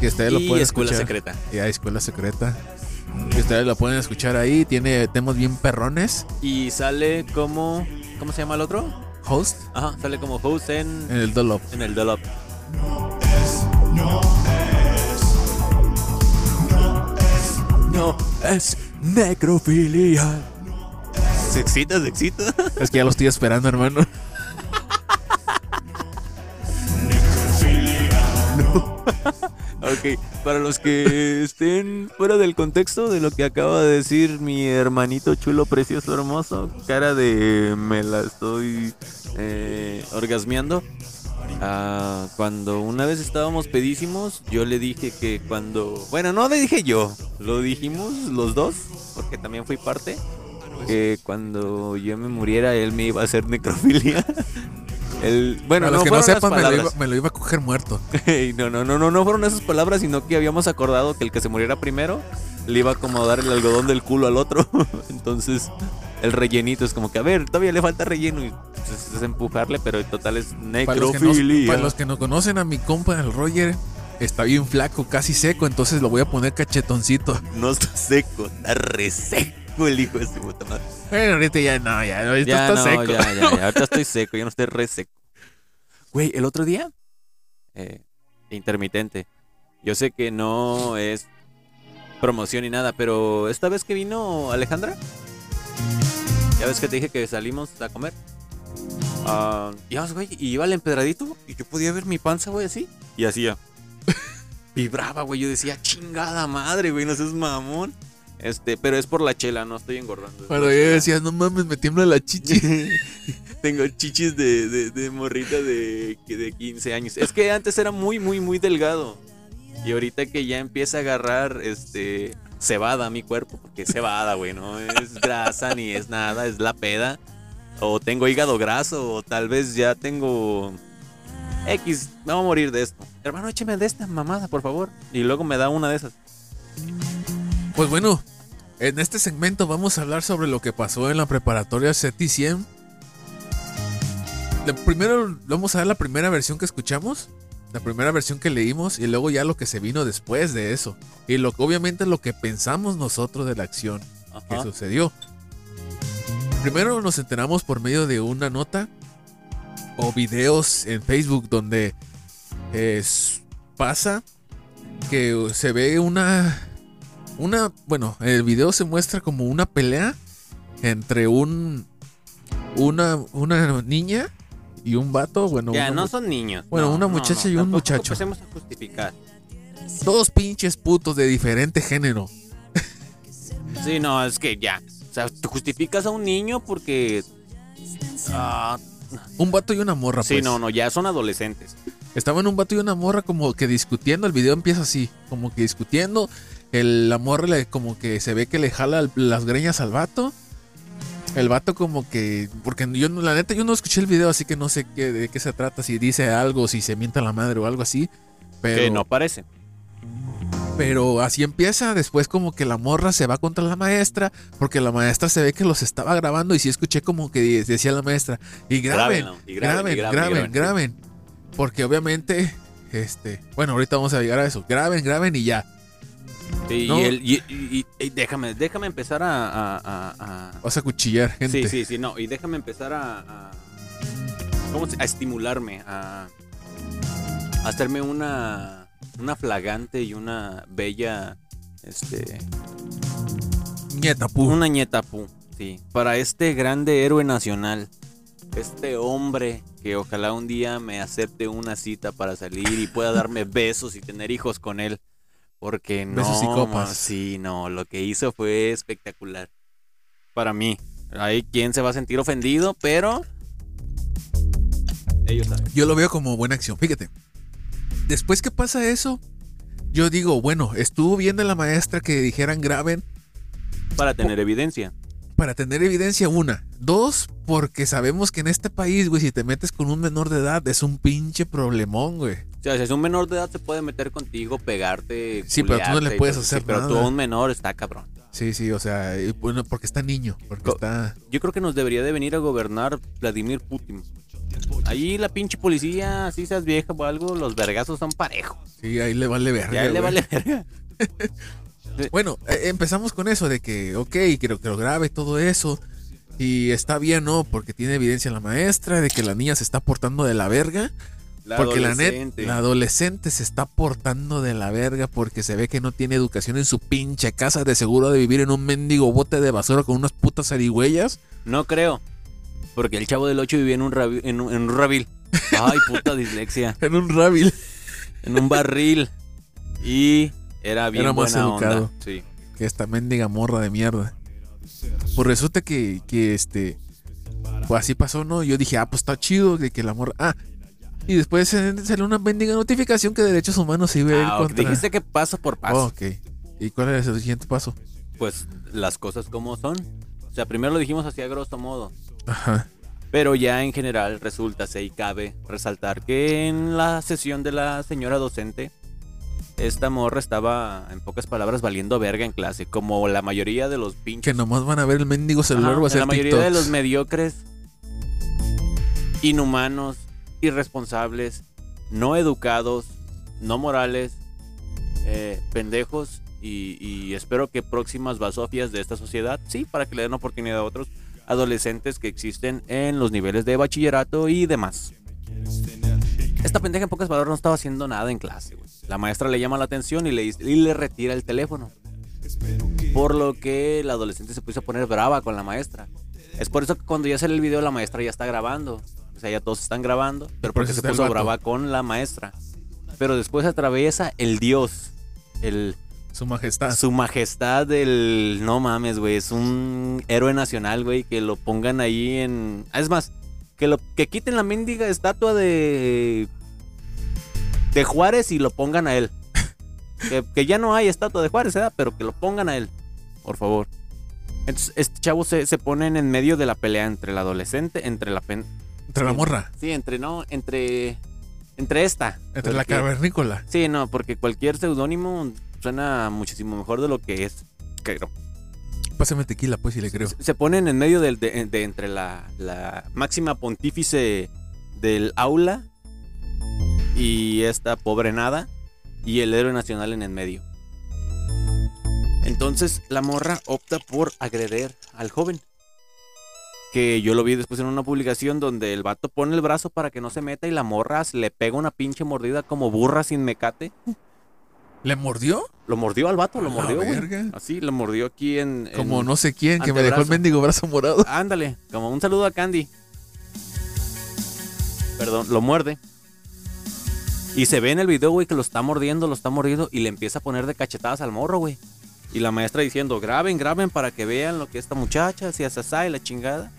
Que ustedes lo Y pueden Escuela escuchar. Secreta. Y hay Escuela Secreta. Que ustedes lo pueden escuchar ahí. Tiene temas bien perrones. Y sale como. ¿Cómo se llama el otro? Host Ajá, sale como host en, en el Dolop. en el Dolop. No es necrofilia. Se excita, se excita. Es que ya lo estoy esperando, hermano. Para los que estén fuera del contexto de lo que acaba de decir mi hermanito chulo, precioso, hermoso, cara de me la estoy eh, orgasmeando. Ah, cuando una vez estábamos pedísimos, yo le dije que cuando. Bueno, no le dije yo, lo dijimos los dos, porque también fui parte. Que cuando yo me muriera, él me iba a hacer necrofilia. (laughs) El, bueno, Para los no que no sepan, me lo, iba, me lo iba a coger muerto. (laughs) No, no, no, no, no fueron esas palabras, sino que habíamos acordado que el que se muriera primero le iba a acomodar el algodón del culo al otro. (laughs) Entonces, el rellenito es como que, a ver, todavía le falta relleno. Y pues, es empujarle, pero en total es necrofilia. para los que no conocen a mi compa, el Roger, está bien flaco, casi seco. Entonces lo voy a poner cachetoncito. No está seco, está reseco el hijo de su puta madre. Bueno, ahorita ya no, ya, ahorita Ya, está no, seco. ya, ya, ya, (laughs) ahorita estoy seco, ya no estoy reseco. Güey, el otro día, eh, intermitente. Yo sé que no es promoción ni nada, pero esta vez que vino Alejandra, ya ves que te dije que salimos a comer. Ah, ya, güey, y iba al empedradito y yo podía ver mi panza, güey, así. Y hacía. (laughs) Vibraba, güey. Yo decía, chingada madre, güey, no seas mamón. Este, pero es por la chela, no estoy engordando. Pero yo decía, no mames, me tiembla la chichi. (laughs) Tengo chichis de, de, de morrita de, de 15 años. Es que antes era muy, muy, muy delgado. Y ahorita que ya empieza a agarrar este cebada a mi cuerpo, porque es cebada, güey, no es (laughs) grasa ni es nada, es la peda. O tengo hígado graso, o tal vez ya tengo X, me voy a morir de esto. Hermano, écheme de esta mamada, por favor. Y luego me da una de esas. Pues bueno, en este segmento vamos a hablar sobre lo que pasó en la preparatoria CETI 100. La- primero vamos a ver la primera versión que escuchamos, la primera versión que leímos y luego ya lo que se vino después de eso. Y lo que obviamente lo que pensamos nosotros de la acción que sucedió. Primero nos enteramos por medio de una nota o videos en Facebook donde es- pasa que se ve una una bueno el video se muestra como una pelea entre un una una niña y un vato bueno Ya, no son niños. Bueno, No, una muchacha no, y un muchacho. Empecemos a justificar. dos pinches putos de diferente género (laughs) Sí, no, es que ya. O sea, tú justificas a un niño porque. Ah, un vato y una morra sí, pues. no, no, ya son adolescentes. Estaban un vato y una morra como que discutiendo. El video empieza así, como que discutiendo. El, la morra le, como que se ve que le jala las greñas al vato. El vato como que... Porque yo, no- la neta, yo no escuché el video, así que no sé qué, de qué se trata. Si dice algo, si se mienta la madre o algo así. Pero, Que no parece. pero así empieza. Después como que la morra se va contra la maestra. Porque la maestra se ve que los estaba grabando. Y sí escuché como que decía la maestra. Y graben, y graben, graben, y graben, graben. Porque obviamente, este, bueno, ahorita vamos a llegar a eso. Graben, graben y ya. Sí, No. y, el- y- y- y déjame, déjame empezar a. a- a- a- Vas a cuchillar gente. Sí, sí, sí, no. Y déjame empezar a. ¿cómo se- a estimularme, a, hacerme una. Una flagante y una bella. Este. Nieta, pu. Una ñetapu, sí. Para este grande héroe nacional. Este hombre que ojalá un día me acepte una cita para salir y pueda darme besos y tener hijos con él. Porque no. Besos y copas. ma, Sí, no. Lo que hizo fue espectacular. Para mí. Hay quien se va a sentir ofendido, pero. Ellos saben. Yo lo veo como buena acción. Fíjate. Después que pasa eso, yo digo, bueno, estuvo bien de la maestra que dijeran graben Para tener evidencia. para tener evidencia, una. Dos, porque sabemos que en este país, güey, si te metes con un menor de edad, es un pinche problemón, güey. O sea, si es un menor de edad, se puede meter contigo, pegarte. Sí, pero tú no le puedes hacer Sí, pero tú a un menor está cabrón. Sí, sí, o sea, bueno, porque está niño, porque Co- está... Yo creo que nos debería de venir a gobernar Vladimir Putin. Ahí la pinche policía, así seas vieja o algo, los vergazos son parejos. Sí, ahí le vale verga, Ya le vale verga. (laughs) Bueno, eh, empezamos con eso de que, ok, quiero que lo grabe todo eso. Y está bien, ¿no? Porque tiene evidencia la maestra de que la niña se está portando de la verga. La porque la adolescente. net, la adolescente se está portando de la verga porque se ve que no tiene educación en su pinche casa, de seguro de vivir en un mendigo bote de basura con unas putas zarigüeyas. No creo. Porque el chavo del 8 vivía en un, rabi- en un, en un rabil. (laughs) Ay, puta dislexia. En un rabil. En un barril. Y era bien Era más buena educado. onda. Sí. Que esta mendiga morra de mierda. Pues resulta que, que este. Pues así pasó, ¿no? Yo dije, ah, pues está chido de que la morra. Ah. Y después salió una mendiga notificación que derechos humanos iba a ir Ah, contra. Dijiste que paso por paso. Oh, ok. ¿Y cuál es el siguiente paso? Pues las cosas como son. O sea, primero lo dijimos así a grosso modo. Ajá. Pero ya en general resulta, se y cabe resaltar que en la sesión de la señora docente, esta morra estaba, en pocas palabras, valiendo verga en clase, como la mayoría de los pinches. Que nomás van a ver el mendigo celular Ajá, o de hacer la mayoría de los mediocres, inhumanos, irresponsables, no educados, no morales, eh, pendejos y, y espero que próximas basofias de esta sociedad, sí, para que le den oportunidad a otros adolescentes que existen en los niveles de bachillerato y demás. Esta pendeja en pocas palabras no estaba haciendo nada en clase. La maestra le llama la atención y le, y le retira el teléfono. Por lo que la adolescente se puso a poner brava con la maestra. Es por eso que cuando ya sale el video la maestra ya está grabando. Sea, ya todos están grabando, pero por porque se puso brava con la maestra. Pero después atraviesa el dios, el Su majestad. su majestad del no mames, güey, es un héroe nacional, güey, que lo pongan ahí en ah, es más, que lo que quiten la mendiga estatua de de Juárez y lo pongan a él. (laughs) que, que ya no hay estatua de Juárez, ¿verdad? pero que lo pongan a él, por favor. Entonces, este chavo se, se ponen en medio de la pelea entre el adolescente, entre la pen- Entre la morra. Sí, entre no, entre Entre esta. Entre la cavernícola. Sí, no, porque cualquier seudónimo suena muchísimo mejor de lo que es. Creo. Pásame tequila, pues, si le creo. Se ponen en medio del- de, de entre la, la máxima pontífice del aula y esta pobre nada y el héroe nacional en el medio. Entonces la morra opta por agredir al joven. Que yo lo vi después en una publicación donde el vato pone el brazo para que no se meta y la morra le pega una pinche mordida como burra sin mecate. ¿Le mordió? Lo mordió al vato, lo la mordió, güey. verga. Así, lo mordió aquí en... en- Como no sé quién, que me dejó el mendigo brazo morado. Ándale, como un saludo a Candy. Perdón, lo muerde. Y se ve en el video, güey, que lo está mordiendo, lo está mordiendo y le empieza a poner de cachetadas al morro, güey. Y la maestra diciendo, graben, graben para que vean lo que esta muchacha, si así y la chingada.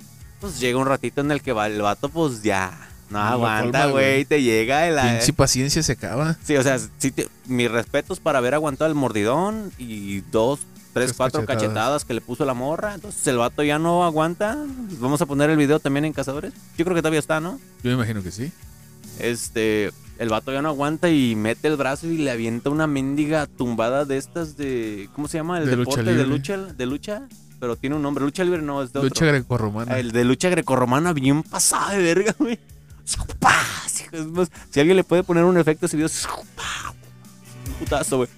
Pues llega un ratito en el que va el vato, pues ya. No aguanta, güey. te llega el... Pinche paciencia se acaba. Sí, o sea, sí te- mis respetos para haber aguantado el mordidón y dos, tres, Tres cuatro cachetadas. cachetadas. que le puso la morra. Entonces el vato ya no aguanta. Vamos a poner el video también en Cazadores. Yo creo que todavía está, ¿no? Yo me imagino que sí. Este, el vato ya no aguanta y mete el brazo y le avienta una mendiga tumbada de estas de, ¿cómo se llama? El De lucha deporte de lucha, de lucha, pero tiene un nombre. Lucha libre no, es de otro. Lucha grecorromana. El de lucha grecorromana bien pasada de verga, güey. Si alguien le puede poner un efecto a ese video, un putazo, güey.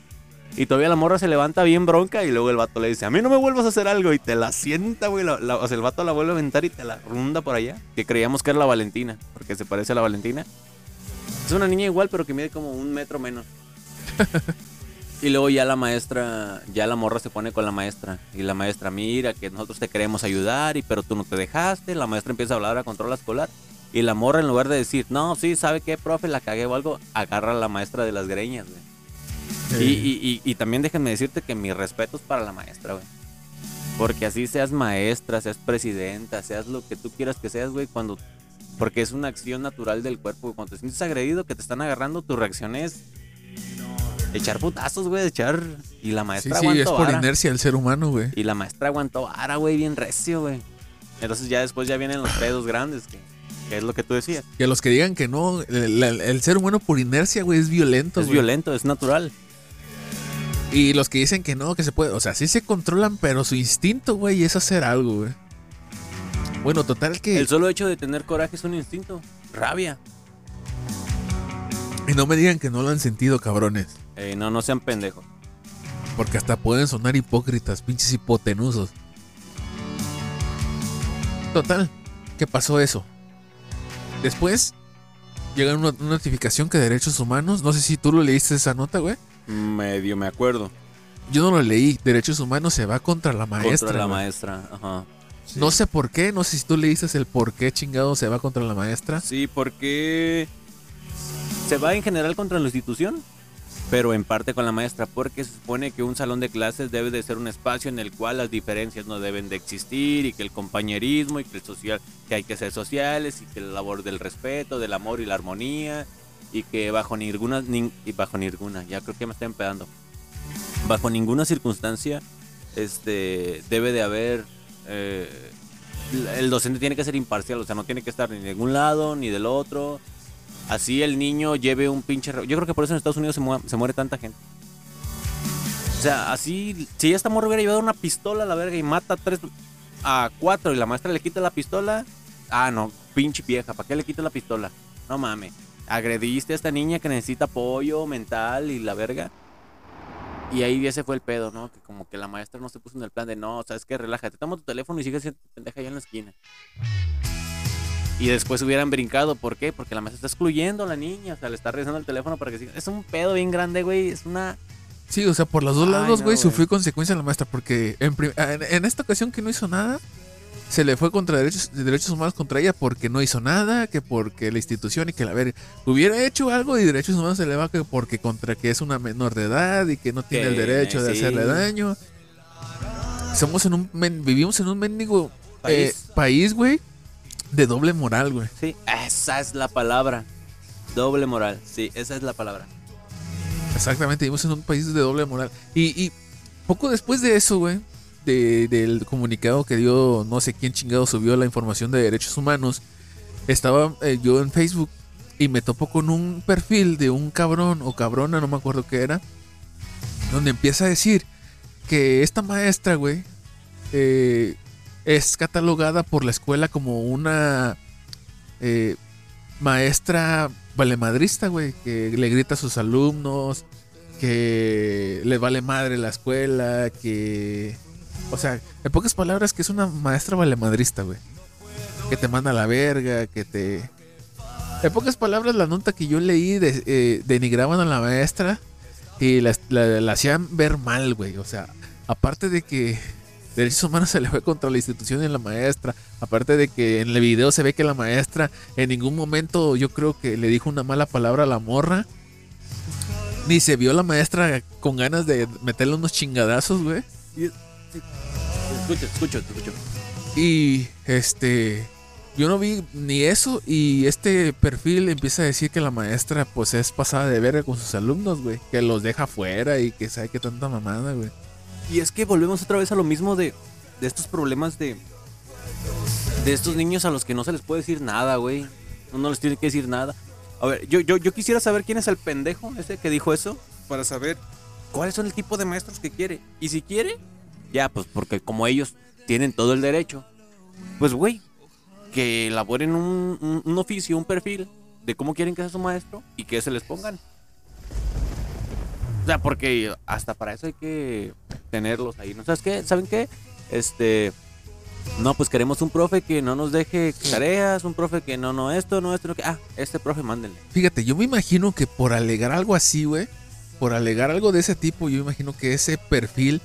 Y todavía la morra se levanta bien bronca y luego el vato le dice, a mí no me vuelvas a hacer algo. Y te la sienta, güey. la- la- o sea, el vato la vuelve a aventar y te la runda por allá. Que creíamos que era la Valentina, porque se parece a la Valentina. Es una niña igual, pero que mide como un metro menos. (laughs) Y luego ya la maestra, ya la morra se pone con la maestra. Y la maestra, mira, que nosotros te queremos ayudar, y pero tú no te dejaste. La maestra empieza a hablar a control escolar. Y la morra, en lugar de decir, no, sí, ¿sabe qué, profe? La cagué o algo, agarra a la maestra de las greñas, güey. Y, y- y- y también déjenme decirte que mis respetos para la maestra, güey. Porque así seas maestra, seas presidenta, seas lo que tú quieras que seas, güey, cuando... Porque es una acción natural del cuerpo. güey. Cuando te sientes agredido, que te están agarrando, tu reacción es echar putazos, güey, echar... Y la Sí, maestra sí, es aguantó por vara. inercia el ser humano, güey. Y la maestra aguantó vara, güey, bien recio, güey. Entonces ya después ya vienen los pedos grandes, que, que es lo que tú decías. Que los que digan que no, el, el- el ser humano por inercia, güey, es violento. Es violento, es natural. Y los que dicen que no, que se puede, o sea, sí se controlan, pero su instinto, güey, es hacer algo, güey. Bueno, total que... El solo hecho de tener coraje es un instinto. Rabia. Y no me digan que no lo han sentido, cabrones. Eh, no, no sean pendejos. Porque hasta pueden sonar hipócritas, pinches hipotenusos. Total, ¿qué pasó eso? Después llega una, una notificación que Derechos Humanos, no sé si tú lo leíste esa nota, güey. Medio me acuerdo. Yo no lo leí. Derechos Humanos se va contra la maestra. Contra la güey. maestra. Ajá. No sé por qué, no sé si tú leíste el por qué chingado se va contra la maestra. Sí, porque se va en general contra la institución, pero en parte con la maestra, porque se supone que un salón de clases debe de ser un espacio en el cual las diferencias no deben de existir y que el compañerismo y que el social, que hay que ser sociales y que la labor del respeto, del amor y la armonía y que bajo ninguna nin- y bajo ninguna, ya creo que me estoy empedando. Bajo ninguna circunstancia este debe de haber eh, el docente tiene que ser imparcial, o sea, no tiene que estar ni de ningún lado ni del otro. Así el niño lleve un pinche... Yo creo que por eso en Estados Unidos se, mu- se muere tanta gente. O sea, así, si esta morra hubiera llevado una pistola a la verga y mata a tres, a cuatro y la maestra le quita la pistola, ah, no, pinche vieja, ¿para qué le quita la pistola? No mames, agrediste a esta niña que necesita apoyo mental y la verga. Y ahí ese fue el pedo, ¿no? Que como que la maestra no se puso en el plan de, no, sabes qué, relájate, toma tu teléfono y sigue siendo pendeja allá en la esquina. Y después hubieran brincado, ¿por qué? Porque la maestra está excluyendo a la niña, o sea, le está revisando el teléfono para que siga. Es un pedo bien grande, güey, es una... Sí, o sea, por los dos Ay, lados, no, güey, güey. sufrió consecuencias la maestra. Porque en, en, en esta ocasión que no hizo nada, se le fue contra derechos, derechos humanos contra ella porque no hizo nada, que porque la institución y que la ver hubiera hecho algo y derechos humanos se le va que porque contra que es una menor de edad y que no tiene el derecho de sí. hacerle daño. Somos en un men- vivimos en un mendigo País. eh, país, güey, de doble moral, güey. Sí, esa es la palabra. Doble moral, sí, esa es la palabra. Exactamente, vivimos en un país de doble moral. Y, y poco después de eso, güey, de- del comunicado que dio no sé quién chingado subió la información de derechos humanos, estaba eh, yo en Facebook y me topo con un perfil de un cabrón o cabrona, no me acuerdo qué era, donde empieza a decir que esta maestra, güey, eh, es catalogada por la escuela como una eh, maestra valemadrista, güey, que le grita a sus alumnos, que le vale madre la escuela, que... O sea, en pocas palabras, que es una maestra valemadrista, güey. Que te manda la verga, que te... En pocas palabras, la nota que yo leí de- eh, denigraban a la maestra y la- la hacían ver mal, güey. O sea, aparte de que derechos humanos se le fue contra la institución y la maestra, aparte de que en el video se ve que la maestra en ningún momento yo creo que le dijo una mala palabra a la morra. Ni se vio la maestra con ganas de meterle unos chingadazos, güey. Escucho, escucho, escucho. Y este, yo no vi ni eso y este perfil empieza a decir que la maestra pues es pasada de verga con sus alumnos, güey, que los deja fuera y que sabe que tanta mamada, güey. Y es que volvemos otra vez a lo mismo de, de estos problemas de. De estos niños a los que no se les puede decir nada, güey. No, les tiene que decir nada. A ver, yo, yo, yo quisiera saber quién es el pendejo ese que dijo eso. Para saber cuáles son el tipo de maestros que quiere. Y si quiere, ya, pues porque como ellos tienen todo el derecho, pues, güey, que elaboren un, un- un oficio, un perfil de cómo quieren que sea su maestro y que se les pongan. O sea, porque hasta para eso hay que tenerlos ahí. ¿No sabes qué? ¿Saben qué? Este. No, pues queremos un profe que no nos deje tareas, un profe que no, no, esto, no, esto, no, que. Ah, este profe, mándenle. Fíjate, yo me imagino que por alegar algo así, güey, por alegar algo de ese tipo, yo imagino que ese perfil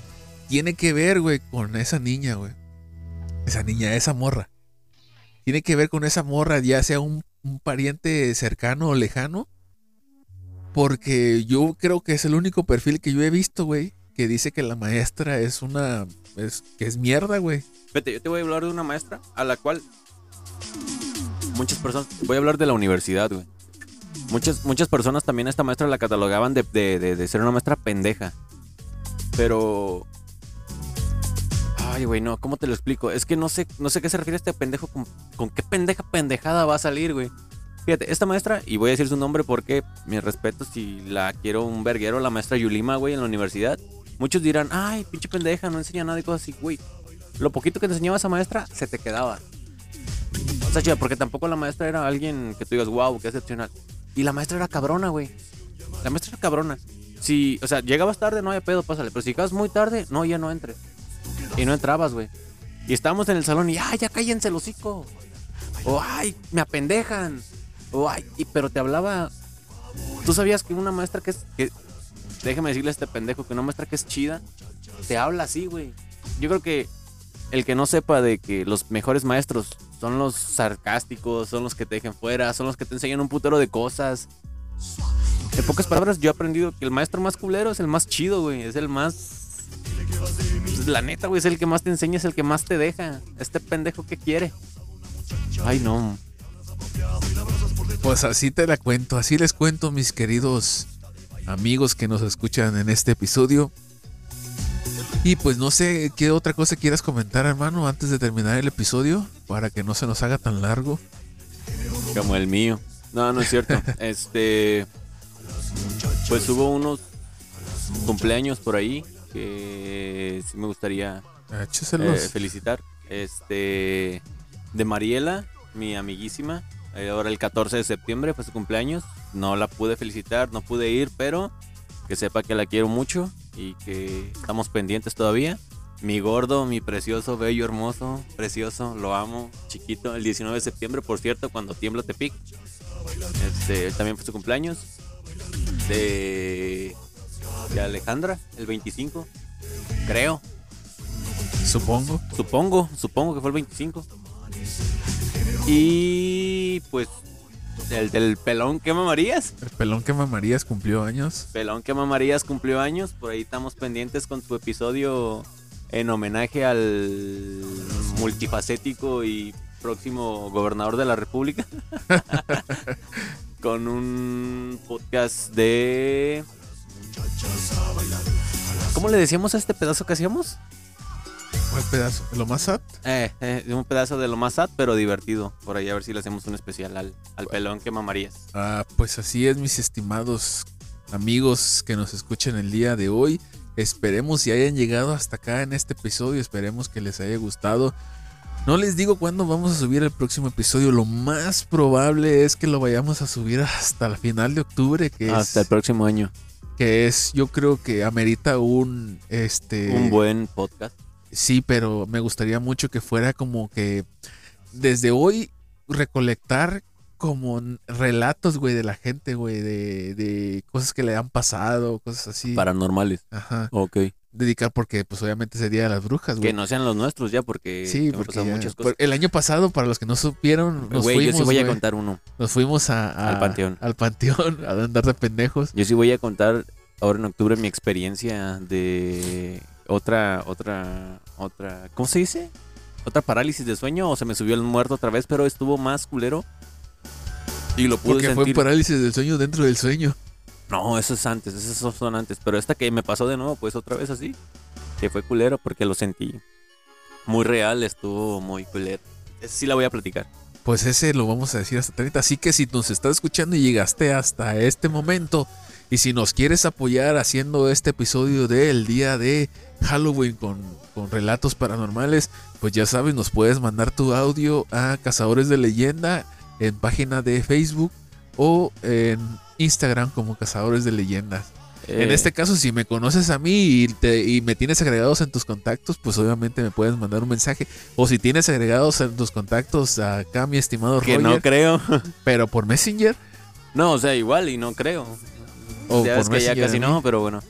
tiene que ver, güey, con esa niña, güey. Esa niña, esa morra. Tiene que ver con esa morra, ya sea un, un pariente cercano o lejano. Porque yo creo que es el único perfil que yo he visto, güey, que dice que la maestra es una. Es, que es mierda, güey. Vete, yo te voy a hablar de una maestra a la cual muchas personas. Voy a hablar de la universidad, güey. Muchas, muchas personas también a esta maestra la catalogaban de, de- de- ser una maestra pendeja. Pero. Ay, güey, no, ¿cómo te lo explico? Es que no sé, no sé qué se refiere este pendejo. Con qué pendeja pendejada va a salir, güey. Fíjate, esta maestra, y voy a decir su nombre porque mi respeto si la quiero un verguero, la maestra Yulima, güey, en la universidad. Muchos dirán, ay, pinche pendeja, no enseña nada y cosas así, güey lo poquito que te enseñaba esa maestra, se te quedaba. O sea, chida, porque tampoco la maestra era alguien que tú digas, wow, qué excepcional. Y la maestra era cabrona, güey. La maestra era cabrona. Si, o sea, llegabas tarde, no había pedo, pásale. Pero si llegabas muy tarde, no, ya no entres. Y no entrabas, güey. Y estábamos en el salón y, ay, ya cállense el hocico. O, ay, me apendejan. O, ay, pero te hablaba. Tú sabías que una maestra que es. Que, déjame decirle a este pendejo que una maestra que es chida, te habla así, güey. Yo creo que el que no sepa de que los mejores maestros son los sarcásticos, son los que te dejan fuera, son los que te enseñan un putero de cosas. En pocas palabras, yo he aprendido que el maestro más culero es el más chido, güey. Es el más. pues, La neta, güey, es el que más te enseña, es el que más te deja. Este pendejo que quiere. Ay, no. Pues así te la cuento, así les cuento mis queridos amigos que nos escuchan en este episodio. Y pues no sé qué otra cosa quieras comentar, hermano, antes de terminar el episodio, para que no se nos haga tan largo. Como el mío. No, no es cierto. (laughs) este. Pues hubo unos cumpleaños por ahí que sí me gustaría Écheselos. eh, felicitar. Este. De Mariela, mi amiguísima. Eh, ahora el 14 de septiembre fue su cumpleaños. No la pude felicitar, no pude ir, pero que sepa que la quiero mucho y que estamos pendientes todavía. Mi gordo, mi precioso, bello, hermoso, precioso, lo amo, chiquito. El 19 de septiembre, por cierto, cuando tiembla Tepic. Este, también fue su cumpleaños. De, de Alejandra, el 25. Creo. Supongo. Supongo, supongo que fue el 25. Y pues el del pelón que mamarías. El pelón que mamarías cumplió años. Pelón que mamarías cumplió años. Por ahí estamos pendientes con su episodio en homenaje al multifacético y próximo gobernador de la República. (laughs) con un podcast de... ¿Cómo le decíamos a este pedazo que hacíamos? ¿Cuál pedazo? ¿Lo más sad? Eh, eh, un pedazo de lo más sad, pero divertido. Por ahí a ver si le hacemos un especial al, al pelón que mamarías. Ah, pues así es, mis estimados amigos que nos escuchan el día de hoy. Esperemos si hayan llegado hasta acá en este episodio. Esperemos que les haya gustado. No les digo cuándo vamos a subir el próximo episodio. Lo más probable es que lo vayamos a subir hasta el final de octubre, que Hasta el próximo año. que es, yo creo que amerita un, este, Un buen podcast. Sí, pero me gustaría mucho que fuera como que desde hoy recolectar como relatos, güey, de la gente, güey, de, de cosas que le han pasado, cosas así. Paranormales. Ajá. Ok. Dedicar porque, pues, obviamente ese día de las brujas, güey. Que no sean los nuestros ya, porque Sí, porque pasado ya- muchas cosas. el año pasado, para los que no supieron, nos Güey, yo fuimos, sí voy a contar uno. nos fuimos a, a- Al panteón. al panteón (laughs) a andar de pendejos. Yo sí voy a contar ahora en octubre mi experiencia de otra, otra, otra, ¿cómo se dice? Otra parálisis de sueño o se me subió el muerto otra vez, pero estuvo más culero. Y lo pude Porque fue sentir. parálisis del sueño dentro del sueño. No, eso es antes, esos son antes. Pero esta que me pasó de nuevo, pues otra vez así. Que fue culero porque lo sentí. Muy real, estuvo muy culero. Esa sí la voy a platicar. Pues ese lo vamos a decir hasta 30. Así que si nos estás escuchando y llegaste hasta este momento, y si nos quieres apoyar haciendo este episodio del día de Halloween con, con relatos paranormales, pues ya sabes, nos puedes mandar tu audio a Cazadores de Leyenda en página de Facebook o en Instagram como Cazadores de Leyendas. En Eh, este caso, si me conoces a mí y, te- y me tienes agregados en tus contactos, pues obviamente me puedes mandar un mensaje. O si tienes agregados en tus contactos acá, mi estimado Que Roger, no creo. pero por Messenger No, o sea, igual y no creo. O ya por ves que ya casi no, pero bueno.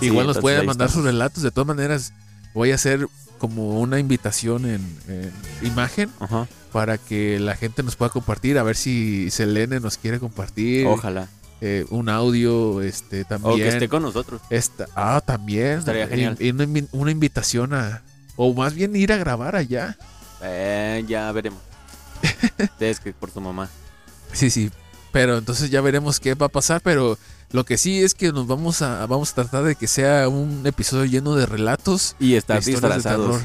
Sí, igual nos entonces pueden mandar sus relatos. De todas maneras, voy a hacer como una invitación en, en imagen Ajá. para que la gente nos pueda compartir. A ver si Selene nos quiere compartir Ojalá. eh, un audio este, O también. que esté con nosotros. Esta, ah, también. Estaría genial. y una, invi- una invitación a. O más bien ir a grabar allá. Eh, ya veremos. (laughs) es que por su mamá. Sí, sí. Pero entonces ya veremos qué va a pasar. Pero lo que sí es que nos vamos a, vamos a tratar de que sea un episodio lleno de relatos. Y de estar disfrazados.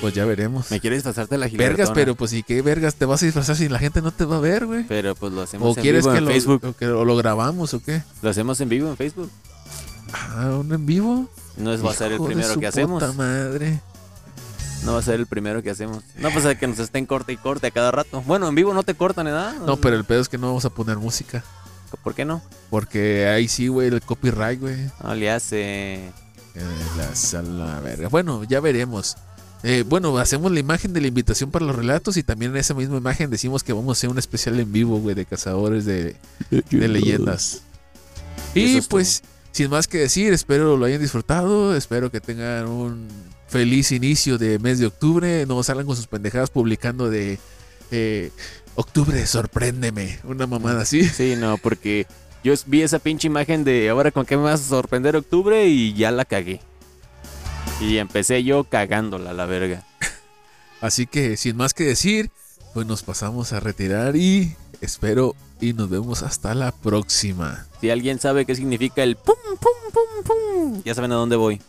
Pues ya veremos. Me quiere disfrazarte de la Vergas, gilertona. pero pues ¿y qué vergas te vas a disfrazar si la gente no te va a ver, güey? Pero pues lo hacemos ¿O en quieres vivo que en lo, Facebook. o que lo grabamos o qué? Lo hacemos en vivo en Facebook. Ah, un en vivo. No es, va a ser el primero que hacemos. puta madre. No va a ser el primero que hacemos. No pasa que nos estén corte y corte a cada rato. Bueno, en vivo no te cortan, ¿verdad? No, pero el pedo es que no vamos a poner música. ¿Por qué no? Porque ahí sí, güey, el copyright, güey. No le hace. Eh, la sala verga. Bueno, ya veremos. Eh, bueno, hacemos la imagen de la invitación para los relatos y también en esa misma imagen decimos que vamos a hacer un especial en vivo, güey, de cazadores de, de leyendas. Y pues, sin más que decir, espero lo hayan disfrutado, espero que tengan un feliz inicio de mes de octubre, no salgan con sus pendejadas publicando de eh, octubre, sorpréndeme, una mamada así. Sí, no, porque yo vi esa pinche imagen de ahora con qué me vas a sorprender octubre y ya la cagué. Y empecé yo cagándola, la verga. Así que, sin más que decir, pues nos pasamos a retirar y espero y nos vemos hasta la próxima. Si alguien sabe qué significa el pum, pum, pum, pum, ya saben a dónde voy.